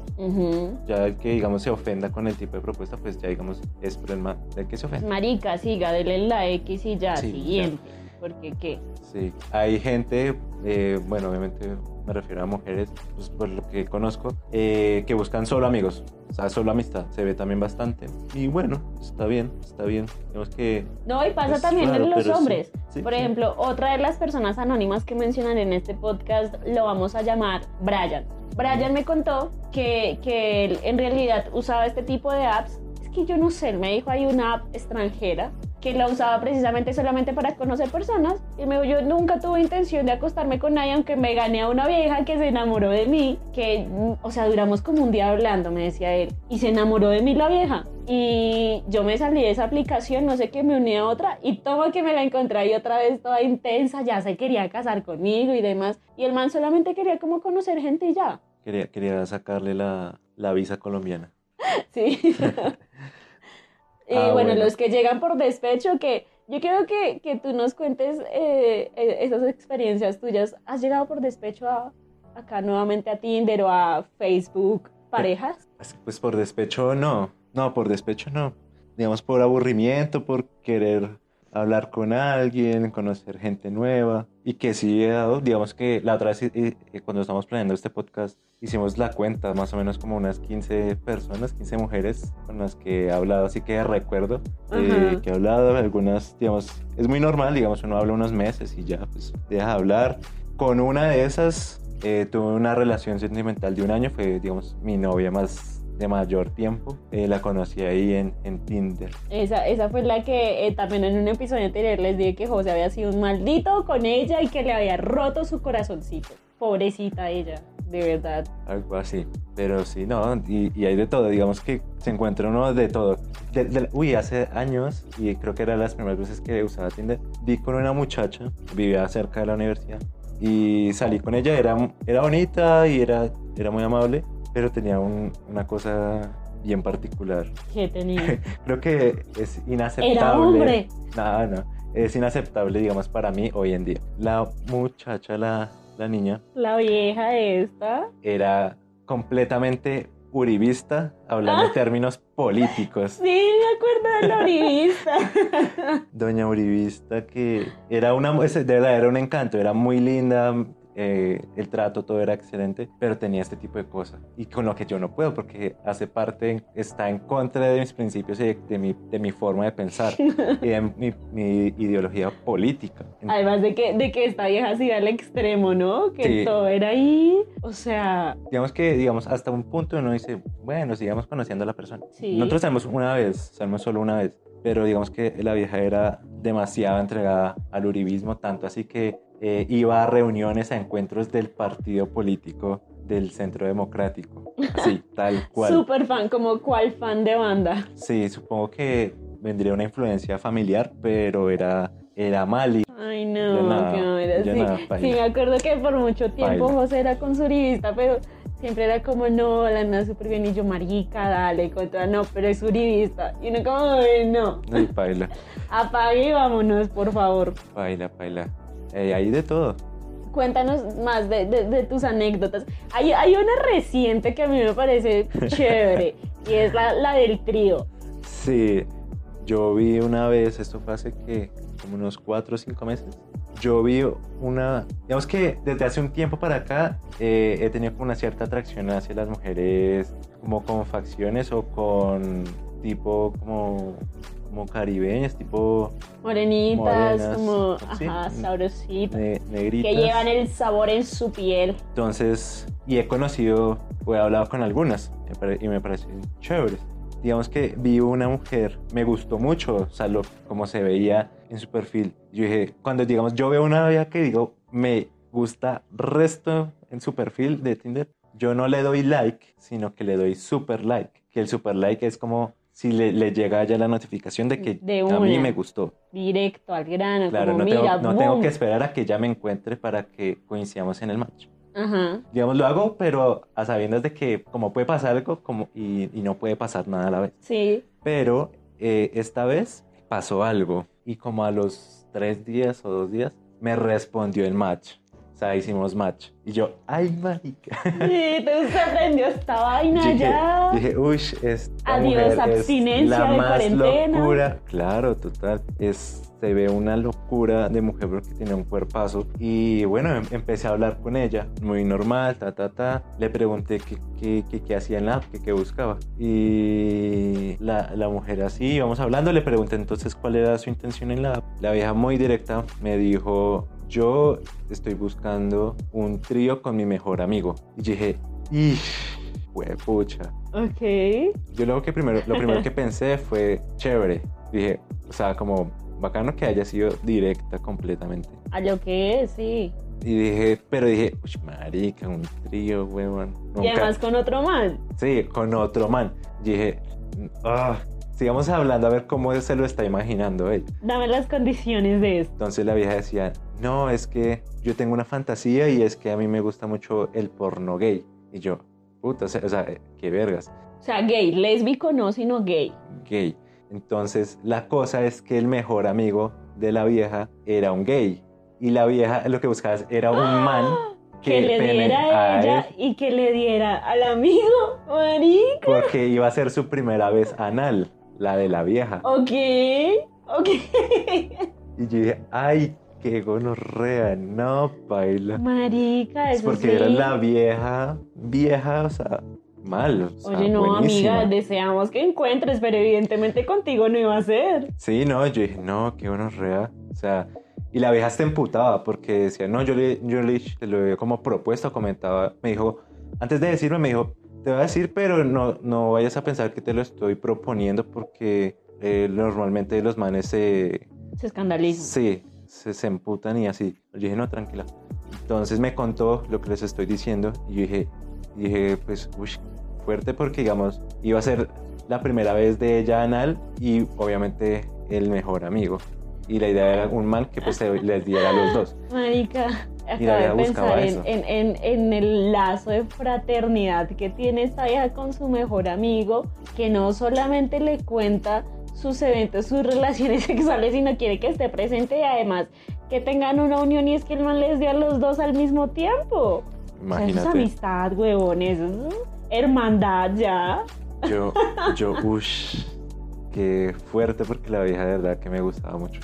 Ya el que, digamos, se ofenda con el tipo de propuesta, pues ya, digamos, es problema del que se ofende. Marica, siga, dele la X y ya, Sí, siguiente. Porque qué. Sí, hay gente, eh, bueno, obviamente me refiero a mujeres, pues por lo que conozco, eh, que buscan solo amigos, o sea, solo amistad, se ve también bastante. Y bueno, está bien, está bien. Digamos que... No, y pasa también raro, en los pero sí, hombres. sí, Por sí. ejemplo, otra de las personas anónimas que mencionan en este podcast lo vamos a llamar Brian. Brian me contó que, que él en realidad usaba este tipo de apps. Es que yo no sé, él me dijo hay una app extranjera que la usaba precisamente solamente para conocer personas. Y me dijo, yo nunca tuve intención de acostarme con nadie, aunque me gané a una vieja que se enamoró de mí, que, o sea, duramos como un día hablando, me decía él, y se enamoró de mí la vieja. Y yo me salí de esa aplicación, no sé qué, me uní a otra, y toma que me la encontré ahí otra vez toda intensa, ya se quería casar conmigo y demás. Y el man solamente quería como conocer gente y ya. Quería, quería sacarle la, la visa colombiana. [LAUGHS] Sí. [LAUGHS] y Ah, bueno, bueno. los que llegan por despecho, que yo quiero que, que tú nos cuentes eh, eh, esas experiencias tuyas. ¿Has llegado por despecho a, acá nuevamente a Tinder o a Facebook? ¿Parejas? Así, Pues por despecho no, no, por despecho no. Digamos por aburrimiento, por querer hablar con alguien, conocer gente nueva. Y que sí he dado, digamos que la otra vez eh, eh, cuando estamos planeando este podcast, hicimos la cuenta, más o menos como unas 15 personas, 15 mujeres con las que he hablado, así que recuerdo eh, que he hablado, algunas, digamos, es muy normal, digamos, uno habla unos meses y ya, pues deja de hablar. Con una de esas eh, tuve una relación sentimental de un año, fue, digamos, mi novia más de mayor tiempo. Eh, la conocí ahí en, en Tinder. Esa, esa fue la que eh, también en un episodio anterior les dije que José había sido un maldito con ella y que le había roto su corazoncito. Pobrecita ella. de verdad. Algo así. Pero sí, no, y, y hay de todo. Digamos que se encuentra uno de todo. De- de- uy, hace años, y creo que era las primeras veces que usaba Tinder, vi con una muchacha, vivía cerca de la universidad, y salí con ella. Era, era bonita y era, era muy amable, pero tenía un- una cosa bien particular. ¿Qué tenía? [LAUGHS] Creo que es inaceptable. Era hombre. No, no. Es inaceptable, digamos, para mí hoy en día. La muchacha, la, la niña, La vieja esta. era completamente uribista, hablando Ah. en términos políticos. Sí, me acuerdo de la uribista. [LAUGHS] Doña Uribista, que era una, de verdad, era un encanto, era muy linda, eh, el trato, todo era excelente, pero tenía este tipo de cosas. Y con lo que yo no puedo, porque hace parte, está en contra de mis principios y de, de mi, de mi forma de pensar [LAUGHS] y de mi, mi ideología política. Además de que, de que esta vieja se iba al extremo, ¿no? Que Sí. todo era ahí. O sea, Digamos que, digamos, hasta un punto uno dice, bueno, sigamos conociendo a la persona. Sí. Nosotros salimos una vez, salimos solo una vez, pero digamos que la vieja era demasiado entregada al uribismo, tanto así que eh, iba a reuniones, a encuentros del partido político del Centro Democrático. Sí, [LAUGHS] tal cual. súper fan, como cual fan de banda. Sí, supongo que vendría una influencia familiar, pero era, era mal y Ay, no, nada, no era así. nada, sí, me acuerdo que por mucho tiempo Paila. José era con su uribista, pero siempre era como, no, la anda súper bien. Y yo, marica, dale, contra, no, pero es uribista. Y uno como, "Ay, no, Ay, paila, [LAUGHS] apague y vámonos, por favor. paila, paila. Eh, hay de todo. Cuéntanos más de, de- de tus anécdotas. Hay, hay una reciente que a mí me parece [LAUGHS] chévere y es la, la del trío. Sí, yo vi una vez, esto fue hace que como unos cuatro o cinco meses, yo vi una, digamos que desde hace un tiempo para acá eh, he tenido como una cierta atracción hacia las mujeres como con facciones o con tipo como, como caribeñas, tipo Morenitas, Morenas, como, sí. ajá, sabrositas. ne- negritas. Que llevan el sabor en su piel. Entonces, y he conocido, o he hablado con algunas y me parecen chéveres. Digamos que vi una mujer, me gustó mucho, o sea, lo, como se veía en su perfil. Yo dije, cuando digamos, yo veo una vieja que digo, me gusta resto en su perfil de Tinder, yo no le doy like, sino que le doy super like. Que el super like es como si le, le llega ya la notificación de que De a mí me gustó. Directo al grano, Claro, como no, mira, tengo, no tengo boom. que esperar a que ella me encuentre para que coincidamos en el match Ajá. digamos, lo hago, pero a sabiendas de que como puede pasar algo como, y, y no puede pasar nada a la vez. Sí. Pero eh, esta vez pasó algo y como a los tres días o dos días me respondió el match. O sea, hicimos match. Y yo, ay, marica. Sí, te sorprendió esta vaina dije, ya. dije, uy, esta Adiós, mujer es abstinencia la de más cuarentena". locura. Claro, total. Es, se ve una locura de mujer porque tiene un cuerpazo. Y bueno, em- empecé a hablar con ella, muy normal, ta, ta, ta. Le pregunté qué, qué, qué, qué hacía en la app, qué, qué buscaba. Y la, la mujer así, íbamos hablando, le pregunté entonces cuál era su intención en la app. La vieja muy directa me dijo, yo estoy buscando un trío con mi mejor amigo. Y dije, ¡ish! pucha. Ok. Yo luego que primero, lo primero que pensé fue chévere. Dije, o sea, como bacano que haya sido directa completamente. A lo que es, sí. Y dije, pero dije, uy, marica, un trío, huevón. Y además con otro man. Sí, con otro man. Y dije, ah, sigamos hablando a ver cómo se lo está imaginando él. Dame las condiciones de esto. Entonces la vieja decía, no, es que yo tengo una fantasía y es que a mí me gusta mucho el porno gay. Y yo, puta, o sea, sea, qué vergas, O sea, gay, lésbico no, sino gay. gay. Entonces la cosa es que el mejor amigo de la vieja era un gay. Y la vieja lo que buscaba era un man Que, que, le diera a a ella él y que le diera al amigo, marica. porque iba a ser su primera vez anal, la de la vieja. Ok, ok. Y yo dije, ay, qué gonorrea, no, baila. Marica, Es eso porque sí. era la vieja, vieja, o sea, mal. o sea, Oye, no, buenísima. amiga, deseamos que encuentres, pero evidentemente contigo no iba a ser. Sí, no, yo dije, no, qué gonorrea. O sea, y la vieja está emputada porque decía, no, yo le, yo le lo había como propuesto, comentaba, me dijo, antes de decirme, me dijo, te voy a decir, pero no, no vayas a pensar que te lo estoy proponiendo porque eh, normalmente los manes se, Se escandaliza. sí, se, se emputan y así. Yo dije, no, tranquila. Entonces me contó lo que les estoy diciendo y yo dije, dije pues, uy, fuerte porque, digamos, iba a ser la primera vez de ella anal y obviamente el mejor amigo. Y la idea era un man que pues les diera a los dos. [LAUGHS] Marica, Y la de pensar en, en, en el lazo de fraternidad que tiene esta vieja con su mejor amigo, que no solamente le cuenta sus eventos, sus relaciones [LAUGHS] sexuales, sino quiere que esté presente y además que tengan una unión y es que el man les dio a los dos al mismo tiempo. O sea, eso es Imagínate. amistad, huevones, eso es hermandad ya. Yo, [LAUGHS] yo, ush, qué fuerte porque la vieja de verdad que me gustaba mucho.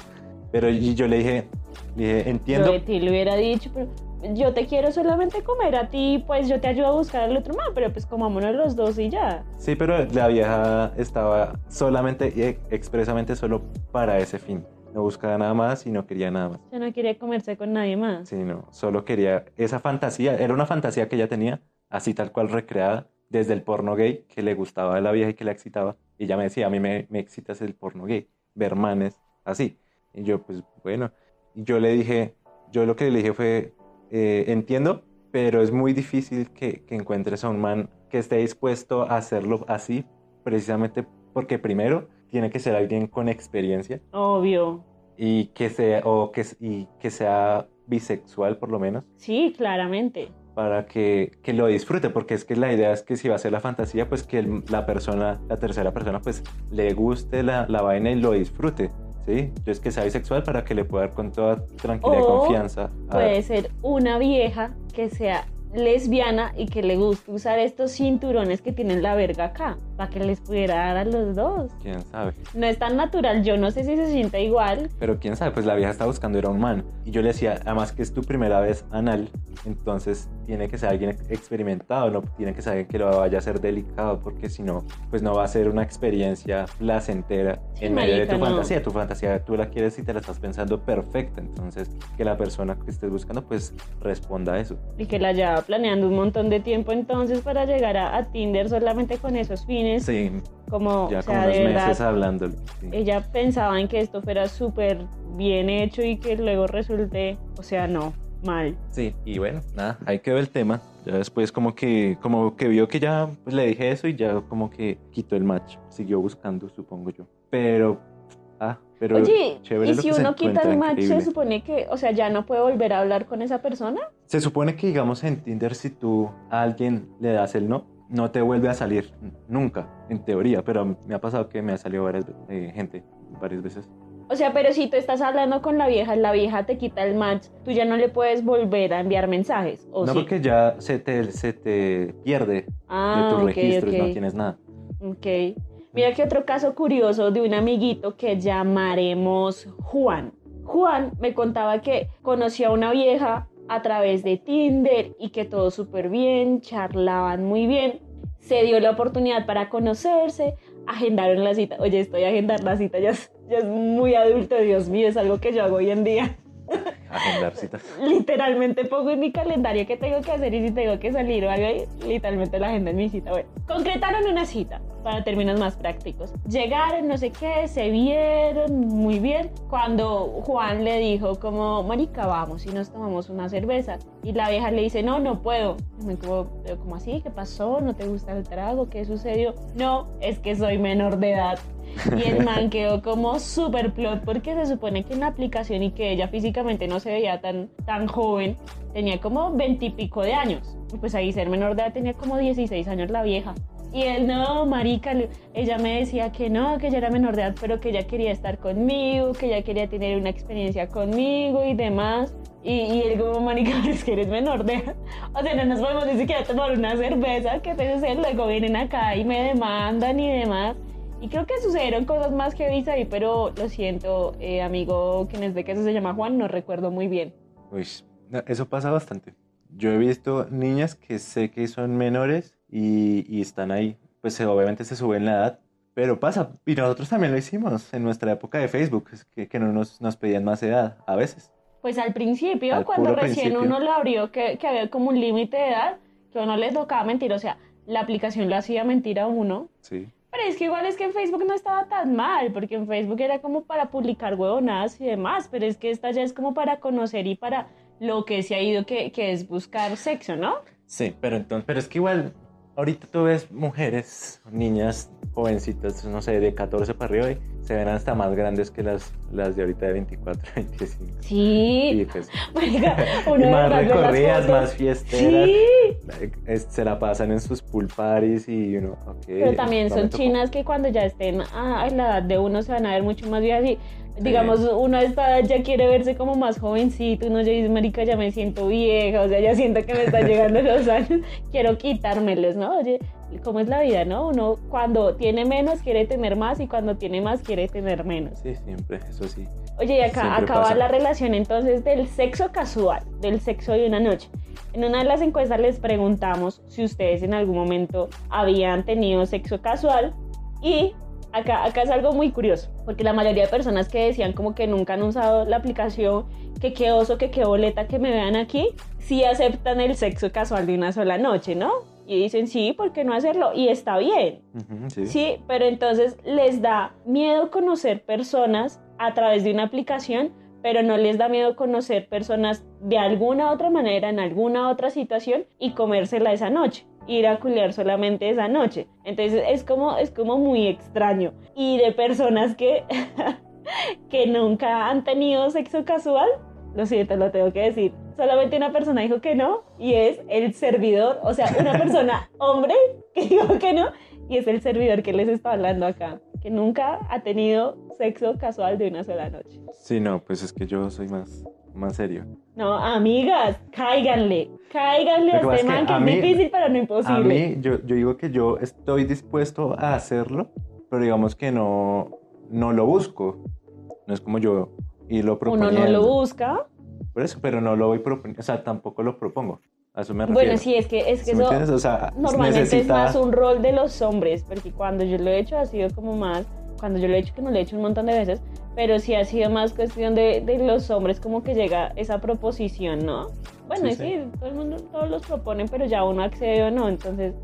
Pero y yo le dije, le dije, Yo entiendo, de ti le hubiera dicho, pero yo te quiero solamente comer a ti, pues yo te ayudo a buscar al otro man, pero pues comámonos los dos y ya. sí, pero la vieja estaba solamente y e- expresamente solo para ese fin. No buscaba nada más y no quería nada más. Ya no quiere comerse con nadie más. Sí, no, solo quería esa fantasía, era una fantasía que ella tenía, así tal cual recreada, desde el porno gay, que le gustaba a la vieja y que la excitaba. Y ella me decía, a mí me, me excita el porno gay, ver manes así. Y yo, pues bueno, yo le dije, yo lo que le dije fue, eh, entiendo, pero es muy difícil que, que encuentres a un man que esté dispuesto a hacerlo así, precisamente porque primero tiene que ser alguien con experiencia Obvio. y que sea o que y que sea bisexual por lo menos Sí, claramente. para que, que lo disfrute porque es que la idea es que si va a ser la fantasía pues que la persona la tercera persona pues le guste la, la vaina y lo disfrute sí yo es que sea bisexual para que le pueda dar con toda tranquilidad y confianza a- Puede ser una vieja que sea lesbiana y que le guste usar estos cinturones que tienen la verga acá, para que les pudiera dar a los dos. quién sabe No es tan natural, yo no sé si se siente igual. pero quién sabe pues la vieja está buscando era un man y yo le decía además que es tu primera vez anal entonces tiene que ser alguien experimentado no tiene que ser alguien que lo vaya a hacer delicado porque si no pues no va a ser una experiencia placentera Sí, en medio de tu no. fantasía tu fantasía tú la quieres y te la estás pensando perfecta entonces que la persona que estés buscando pues responda a eso Y que la planeando un montón de tiempo entonces para llegar a, a Tinder solamente con esos fines. sí Como, ya o como sea, unos de meses verdad, hablándolo sí. ella pensaba en que esto fuera súper bien hecho y que luego resulte, o sea, no, mal. Sí, y bueno, nada, ahí quedó el tema. Ya después como que, como que vio que ya pues, le dije eso y ya como que quitó el match. Siguió buscando, supongo yo. Pero, pero Oye, y si uno quita el match, se supone que, o sea, ya no puede volver a hablar con esa persona. Se supone que digamos en Tinder si tú a alguien le das el no, no te vuelve a salir nunca, en teoría, pero me ha pasado que me ha salido varias eh, gente varias veces. O sea, pero si tú estás hablando con la vieja, la vieja te quita el match, tú ya no le puedes volver a enviar mensajes. ¿o no sí? porque ya se te, se te pierde ah, de tus ok, registros, ok, no tienes nada. ok. Mira que otro caso curioso de un amiguito que llamaremos Juan. Juan me contaba que conoció a una vieja a través de Tinder y que todo súper bien, charlaban muy bien. Se dio la oportunidad para conocerse, agendaron la cita. Oye, estoy a agendar la cita, ya es, ya es muy adulto, Dios mío, es algo que yo hago hoy en día. Agendar citas. [LAUGHS] literalmente pongo en mi calendario qué tengo que hacer y si tengo que salir o algo ahí, literalmente la agenda en mi cita. Bueno, concretaron una cita para términos más prácticos. Llegaron, no sé qué, se vieron muy bien. Cuando Juan le dijo como, marica, vamos y nos tomamos una cerveza. Y la vieja le dice, no, no puedo. Y me como, "¿Pero cómo así? ¿Qué pasó? ¿No te gusta el trago? ¿Qué sucedió? No, es que soy menor de edad. Y el man quedó como super plot porque se supone que en la aplicación y que ella físicamente no se veía tan, tan joven, tenía como veintipico de años. Y pues ahí ser menor de edad tenía como 16 años la vieja. Y él, no, marica, ella me decía que no, que ella era menor de edad, pero que ella quería estar conmigo, que ella quería tener una experiencia conmigo y demás. Y, y él como, marica, [LAUGHS] es que eres menor de edad. O sea, no nos podemos ni siquiera tomar una cerveza, que sucede? Luego vienen acá y me demandan y demás. Y creo que sucedieron cosas más que viste ahí, pero lo siento, eh, amigo, quien es de que eso se llama Juan, no recuerdo muy bien. Uy, eso pasa bastante. Yo he visto niñas que sé que son menores y, y están ahí. Pues eh, obviamente se suben la edad, pero pasa. Y nosotros también lo hicimos en nuestra época de Facebook, que, que no nos, nos pedían más edad a veces. Pues al principio, Al cuando recién principio. uno lo abrió, que, que había como un límite de edad, que a uno le tocaba mentir, o sea, la aplicación lo hacía mentir a uno. Sí. Pero es que igual es que en Facebook no estaba tan mal, porque en Facebook era como para publicar huevonadas y demás, pero es que esta ya es como para conocer y para lo que se ha ido que, que es buscar sexo, ¿no? Sí, pero entonces, pero es que igual, ahorita tú ves mujeres, niñas, jovencitas, no sé, de 14 para arriba se ven hasta más grandes que las, las de ahorita de 24, 25. Y Sí. pues, [LAUGHS] y de más recorridas, más fiesteras. Sí. se la pasan en sus pool parties y uno. Pero también son chinas que cuando ya estén a, a la edad de uno se van a ver mucho más viejas y digamos uno a esta edad ya quiere verse como más jovencito, uno ya dice, marica, ya me siento vieja, o sea, ya siento que me están llegando [LAUGHS] los años, quiero quitármelos, ¿no? Oye, ¿cómo es la vida, no? Uno cuando tiene menos quiere tener más y cuando tiene más quiere tener menos. Sí, siempre, eso sí. Oye, y acá acaba pasa. la relación entonces del sexo casual, del sexo de una noche. En una de las encuestas les preguntamos si ustedes en algún momento habían tenido sexo casual y acá, acá es algo muy curioso, porque la mayoría de personas que decían como que nunca han usado la aplicación, que qué oso, que qué boleta que me vean aquí, sí aceptan el sexo casual de una sola noche, ¿no? Y dicen, sí, ¿por qué no hacerlo? Y está bien. Sí, pero entonces les da miedo conocer personas a través de una aplicación, pero no les da miedo conocer personas de alguna otra manera, en alguna otra situación y comérsela esa noche, ir a culiar solamente esa noche. Entonces es como, es como muy extraño. Y de personas que, [LAUGHS] que nunca han tenido sexo casual, lo siento, lo tengo que decir. Solamente una persona dijo que no y es el servidor, o sea, una persona [LAUGHS] hombre que dijo que no y es el servidor que les está hablando acá, que nunca ha tenido sexo casual de una sola noche. Sí, no, pues es que yo soy más, más serio. No, amigas, cáiganle, cáiganle a este man que a es mí- difícil pero no A imposible. mí, yo, yo digo que yo estoy dispuesto a hacerlo, pero digamos que no, no lo busco. No es como yo y lo Uno proponiendo. no lo busca. Por eso, pero no lo voy proponiendo, o sea, tampoco lo propongo. A eso me refiero. Bueno, sí, es que, es que ¿Sí eso? O sea, normalmente necesita... es más un rol de los hombres, porque cuando yo lo he hecho ha sido como más, cuando yo lo he hecho, que no lo he hecho un montón de veces, pero sí ha sido más cuestión de, de los hombres como que llega esa proposición, ¿no? Bueno, Sí, sí, sí. todo el mundo, todos los proponen, pero ya uno accede o no, entonces...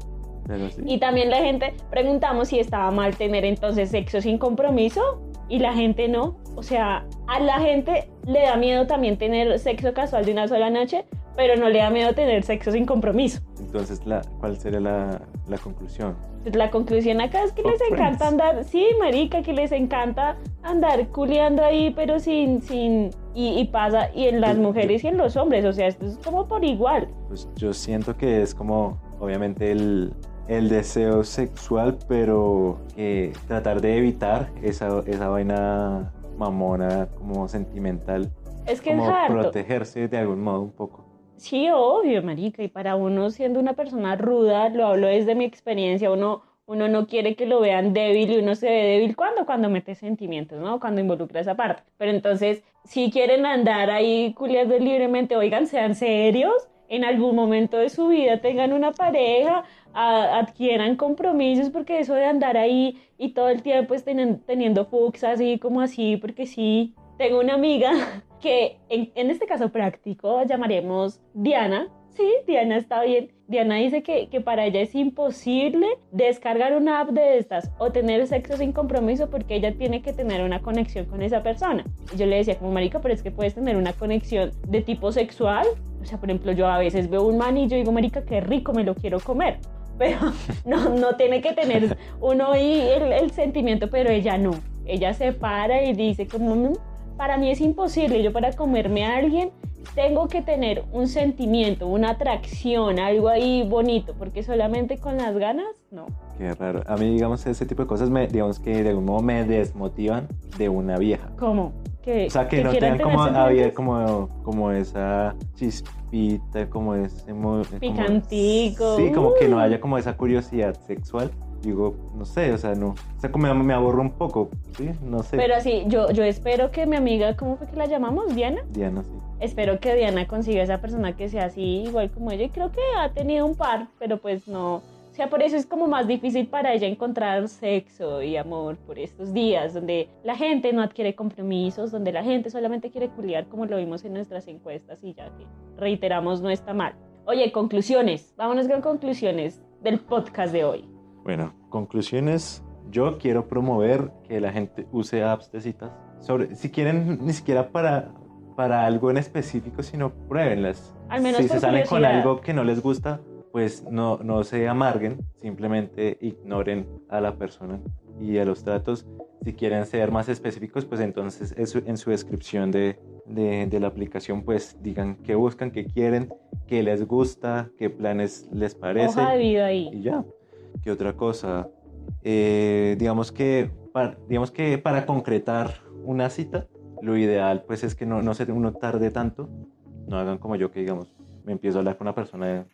sí. Y también la gente, preguntamos si estaba mal tener entonces sexo sin compromiso y la gente no. O sea, a la gente le da miedo también tener sexo casual de una sola noche, pero no le da miedo tener sexo sin compromiso. Entonces, la, ¿cuál sería la, la conclusión? Pues la conclusión acá es que les encanta andar, sí, marica, que les encanta andar culeando ahí, pero sin, sin, y, y pasa, y en las Yo- mujeres y en los hombres, o sea, esto es como por igual. Pues yo siento que es como, obviamente, el, el deseo sexual, pero que tratar de evitar esa, esa vaina mamona, como sentimental, Es que es como harto. protegerse de algún modo un poco. Sí, obvio, marica, y para uno siendo una persona ruda, lo hablo desde mi experiencia, uno, uno no quiere que lo vean débil y uno se ve débil cuando, cuando mete sentimientos, ¿no? Cuando involucra esa parte. Pero entonces, si quieren andar ahí culiando libremente, oigan, sean serios, en algún momento de su vida tengan una pareja, a- adquieran compromisos, porque eso de andar ahí y todo el tiempo estén teniendo fucks así como así, porque sí. Tengo una amiga [LAUGHS] que en, este caso práctico llamaremos Diana. Sí, Diana está bien. Diana dice que, que para ella es imposible descargar una app de estas o tener sexo sin compromiso porque ella tiene que tener una conexión con esa persona. Yo le decía como marica, pero es que puedes tener una conexión de tipo sexual. O sea, por ejemplo, yo a veces veo un man y yo digo, marica, qué rico, me lo quiero comer. Pero [LAUGHS] no, no tiene que tener uno ahí el, el sentimiento, pero ella no. Ella se para y dice como, "Mm, para mí es imposible, yo para comerme a alguien tengo que tener un sentimiento, una atracción, algo ahí bonito, porque solamente con las ganas, no. Qué raro. A mí, digamos, ese tipo de cosas, me, digamos que de algún modo me desmotivan de una vieja. ¿Cómo? Que, O sea, que, no tengan como, había como, como esa chispita, como ese... mo- como- Picantico. sí, como que no Uh. haya como esa curiosidad sexual. Digo, no sé, o sea, no. O sea, como me, me aburro un poco, ¿sí? No sé. Pero así, yo, yo espero que mi amiga, ¿cómo fue que la llamamos? Diana. Diana, sí. Espero que Diana consiga esa persona que sea así, igual como ella. Y creo que ha tenido un par, pero pues no. O sea, por eso es como más difícil para ella encontrar sexo y amor por estos días, donde la gente no adquiere compromisos, donde la gente solamente quiere culiar, como lo vimos en nuestras encuestas y ya que reiteramos no está mal. Oye, conclusiones. Vámonos con conclusiones del podcast de hoy. Bueno, conclusiones. Yo quiero promover que la gente use apps de citas. Sobre, si quieren, ni siquiera para, para algo en específico, sino pruébenlas. Al menos si se salen con algo que no les gusta, pues no, no se amarguen, simplemente ignoren a la persona y a los tratos. Si quieren ser más específicos, pues entonces en su descripción de, de, de la aplicación, pues digan qué buscan, qué quieren, qué les gusta, qué planes les parece Hoja de vida ahí. y ya. ¿Qué otra cosa? Eh, digamos, que para, digamos que para concretar una cita, lo ideal pues es que no, no se uno tarde tanto. No hagan como yo que digamos, me empiezo a hablar con una persona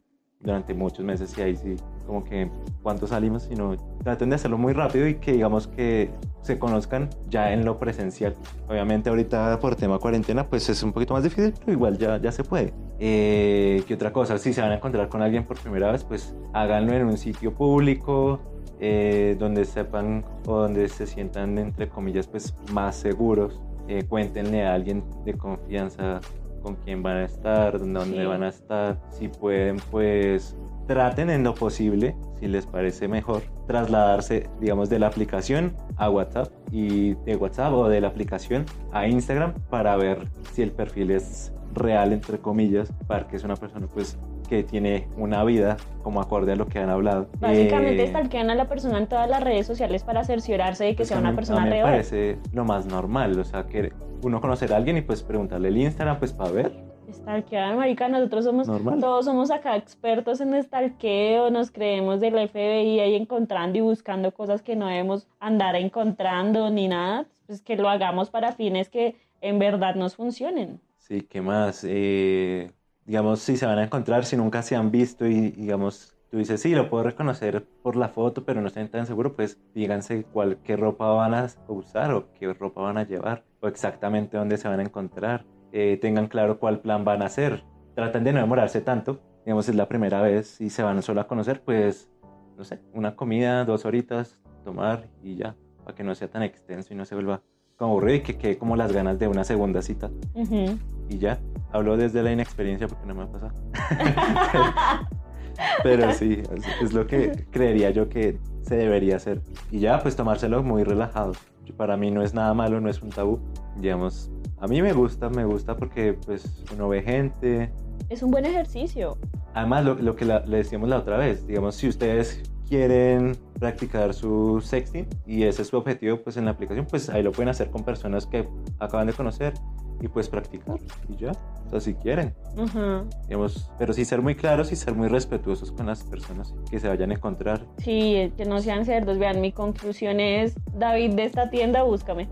durante muchos meses y ahí sí, como que cuánto salimos, sino traten de hacerlo muy rápido y que digamos que se conozcan ya en lo presencial. Obviamente ahorita por tema cuarentena pues es un poquito más difícil, pero igual ya, ya se puede. Eh, ¿Qué otra cosa? Si se van a encontrar con alguien por primera vez, pues háganlo en un sitio público, eh, donde sepan o donde se sientan entre comillas pues más seguros. Eh, cuéntenle a alguien de confianza con quién van a estar, dónde Sí. van a estar. Si pueden, pues traten en lo posible, si les parece mejor, trasladarse, digamos, de la aplicación a WhatsApp y de WhatsApp o de la aplicación a Instagram para ver si el perfil es real, entre comillas, para que es una persona, pues, que tiene una vida como acorde a lo que han hablado. Básicamente Eh, stalkean a la persona en todas las redes sociales para cerciorarse de que pues sea una mí- persona mí me real. parece lo más normal, o sea, que uno conocer a alguien y pues preguntarle el Instagram, pues para ver. Stalkear, marica, nosotros somos, Normal. todos somos acá expertos en stalkeo, nos creemos del FBI ahí encontrando y buscando cosas que no debemos andar encontrando ni nada, pues que lo hagamos para fines que en verdad nos funcionen. Sí, ¿qué más? Eh, digamos, si se van a encontrar, si nunca se han visto y digamos, tú dices, sí, lo puedo reconocer por la foto, pero no estoy tan seguro, pues díganse cuál, qué ropa van a usar o qué ropa van a llevar o exactamente dónde se van a encontrar. Eh, tengan claro cuál plan van a hacer. Traten de no demorarse tanto. Digamos, es la primera vez y se van solo a conocer, pues, no sé, una comida, dos horitas, tomar y ya, para que no sea tan extenso y no se vuelva aburrido y que quede como las ganas de una segunda cita y ya. Hablo desde la inexperiencia porque no me ha pasado. [LAUGHS] Pero sí, es, lo que creería yo que se debería hacer. Y ya, pues tomárselo muy relajado. Para mí no es nada malo, no es un tabú. Digamos, a mí me gusta, me gusta porque pues uno ve gente. Es un buen ejercicio. Además, lo, lo que la- le decíamos la otra vez, digamos, si ustedes quieren practicar su sexting y ese es su objetivo, pues en la aplicación, pues ahí lo pueden hacer con personas que acaban de conocer y pues practicar y ya, o sea, si quieren, Ujú. digamos, pero sí ser muy claros y ser muy respetuosos con las personas que se vayan a encontrar. Sí, que no sean cerdos. Vean, mi conclusión es, David de esta tienda, búscame.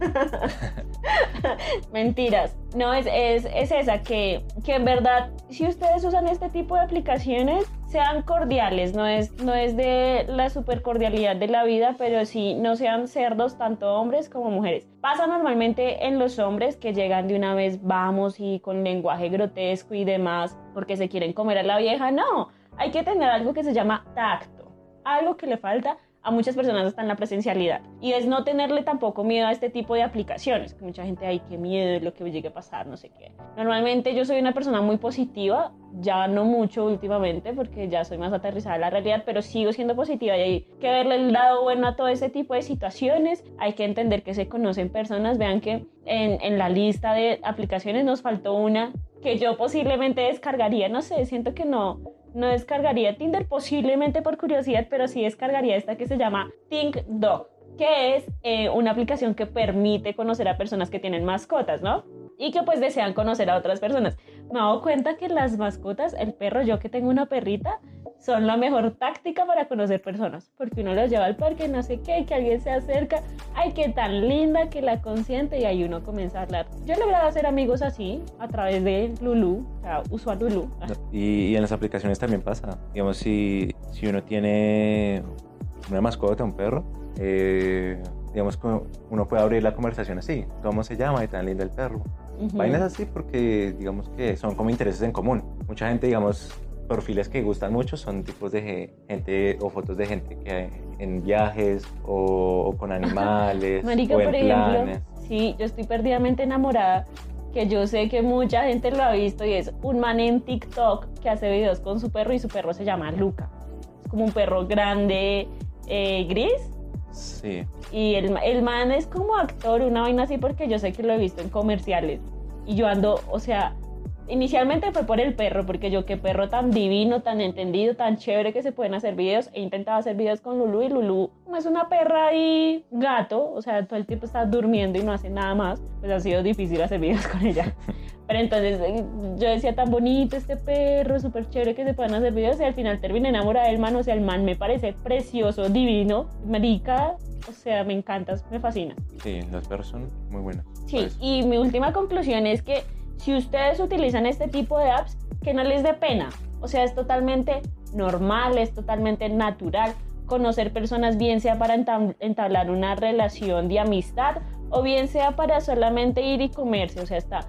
[LAUGHS] Mentiras. No, es, es, es esa, que, que en verdad, si ustedes usan este tipo de aplicaciones, sean cordiales. No es, no es de la super cordialidad de la vida, pero sí no sean cerdos tanto hombres como mujeres. Pasa normalmente en los hombres que llegan de una vez, vamos, y con lenguaje grotesco y demás, porque se quieren comer a la vieja. No, hay que tener algo que se llama tacto. Algo que le falta a muchas personas está en la presencialidad. Y es no tenerle tampoco miedo a este tipo de aplicaciones. Que mucha gente, ay, qué miedo de lo que llegue a pasar, no sé qué. Normalmente yo soy una persona muy positiva, ya no mucho últimamente, porque ya soy más aterrizada en la realidad, pero sigo siendo positiva y hay que verle el lado bueno a todo ese tipo de situaciones. Hay que entender que se conocen personas. Vean que en, en la lista de aplicaciones nos faltó una que yo posiblemente descargaría, no sé, siento que no, no descargaría Tinder posiblemente por curiosidad, pero sí descargaría esta que se llama Think Dog, que es eh, una aplicación que permite conocer a personas que tienen mascotas, ¿no? Y que pues desean conocer a otras personas. Me he dado cuenta que las mascotas, el perro, yo que tengo una perrita, son la mejor táctica para conocer personas, porque uno los lleva al parque, no sé qué, que alguien se acerca, ay, qué tan linda, que la consiente, y ahí uno comienza a hablar. Yo he logrado hacer amigos así, a través de Lulu, o sea, a Lulu. Y, y en las aplicaciones también pasa. Digamos, si, si uno tiene una mascota, un perro, eh, digamos que uno puede abrir la conversación así. ¿Cómo se llama? Y tan linda el perro. Ujú. Vainas así porque digamos que son como intereses en común. Mucha gente, digamos, perfiles que gustan mucho son tipos de ge- gente o fotos de gente que en viajes o, o con animales Marica, o en por ejemplo, planes. sí, yo estoy perdidamente enamorada, que yo sé que mucha gente lo ha visto y es un man en TikTok que hace videos con su perro y su perro se llama Luca. Es como un perro grande, eh, gris, Sí. y el, el man es como actor, una vaina así, porque yo sé que lo he visto en comerciales. Y yo ando, o sea, inicialmente fue por el perro, porque yo qué perro tan divino, tan entendido, tan chévere que se pueden hacer videos. He intentado hacer videos con Lulu y Lulu como es una perra y gato, o sea, todo el tiempo está durmiendo y no hace nada más, pues ha sido difícil hacer videos [LAUGHS] con ella. Pero entonces eh, yo decía tan bonito este perro, súper chévere que se puedan hacer videos y al final terminé enamorada del man, o sea, el man me parece precioso, divino, marica, o sea, me encanta, me fascina. Sí, los perros son muy buenos. Sí, y mi última conclusión es que si ustedes utilizan este tipo de apps, que no les dé pena. O sea, es totalmente normal, es totalmente natural conocer personas, bien sea para entablar una relación de amistad o bien sea para solamente ir y comerse. O sea, está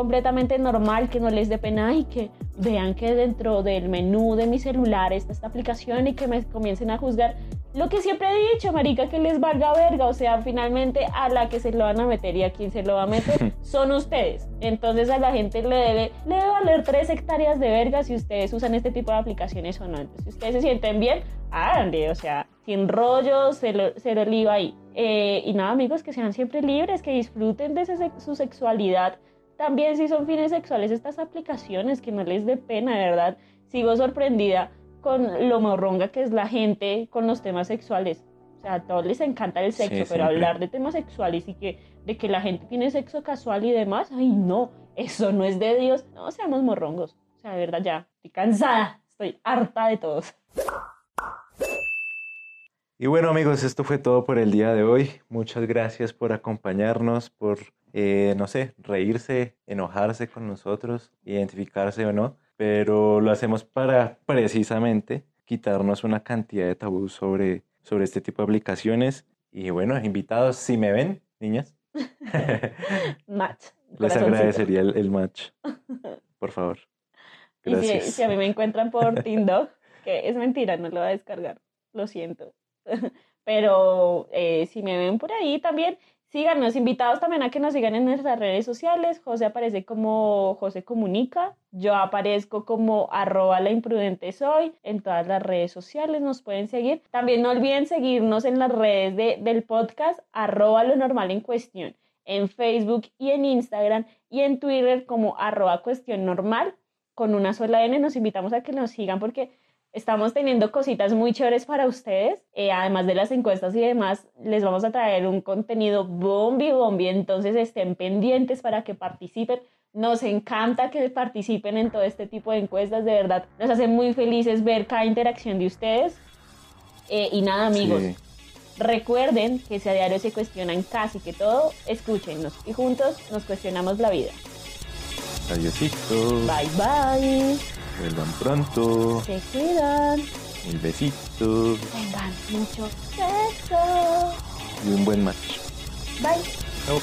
completamente normal que no les dé pena y que vean que dentro del menú de mi celular está esta aplicación y que me comiencen a juzgar lo que siempre he dicho, marica, que les valga verga, o sea, finalmente a la que se lo van a meter y a quien se lo va a meter [LAUGHS] son ustedes. Entonces a la gente le debe, le debe valer tres hectáreas de verga si ustedes usan este tipo de aplicaciones o no. Entonces, si ustedes se sienten bien, háganle, o sea, sin rollos, se lo, se lo liba ahí. Eh, y nada, amigos, que sean siempre libres, que disfruten de su sexualidad. También si son fines sexuales, estas aplicaciones, que no les dé pena, de verdad. Sigo sorprendida con lo morronga que es la gente con los temas sexuales. O sea, a todos les encanta el sexo, pero hablar de temas sexuales y que de que la gente tiene sexo casual y demás, ay no, eso no es de Dios. No seamos morrongos. O sea, de verdad ya, estoy cansada, estoy harta de todos. Y bueno amigos, esto fue todo por el día de hoy. Muchas gracias por acompañarnos, por, eh, no sé, reírse, enojarse con nosotros, identificarse o no pero lo hacemos para precisamente quitarnos una cantidad de tabús sobre, sobre este tipo de aplicaciones. Y bueno, invitados, si me ven, niñas. [LAUGHS] match. [LAUGHS] Les agradecería el, match, [LAUGHS] por favor. Gracias. Y si, a mí me encuentran por Tinder, que es mentira, no lo voy a descargar, lo siento. Pero eh, si me ven por ahí también, Síganos, invitados también a que nos sigan en nuestras redes sociales. José aparece como José Comunica. Yo aparezco como arroba la imprudente soy. En todas las redes sociales nos pueden seguir. También no olviden seguirnos en las redes de, del podcast arroba lo normal en cuestión. En Facebook y en Instagram y en Twitter como arroba cuestión normal. Con una sola N nos invitamos a que nos sigan porque Estamos teniendo cositas muy chéveres para ustedes. Eh, además de las encuestas y demás, les vamos a traer un contenido bombi bombi. Entonces estén pendientes para que participen. Nos encanta que participen en todo este tipo de encuestas. De verdad, nos hace muy felices ver cada interacción de ustedes. Eh, y nada, amigos. Recuerden que si a diario se cuestionan casi que todo, escúchenos y juntos nos cuestionamos la vida. Adiósito. Bye bye. Vuelvan pronto. Se cuidan. El besito. Tengan mucho sexo. Y un buen match. Bye. Chao.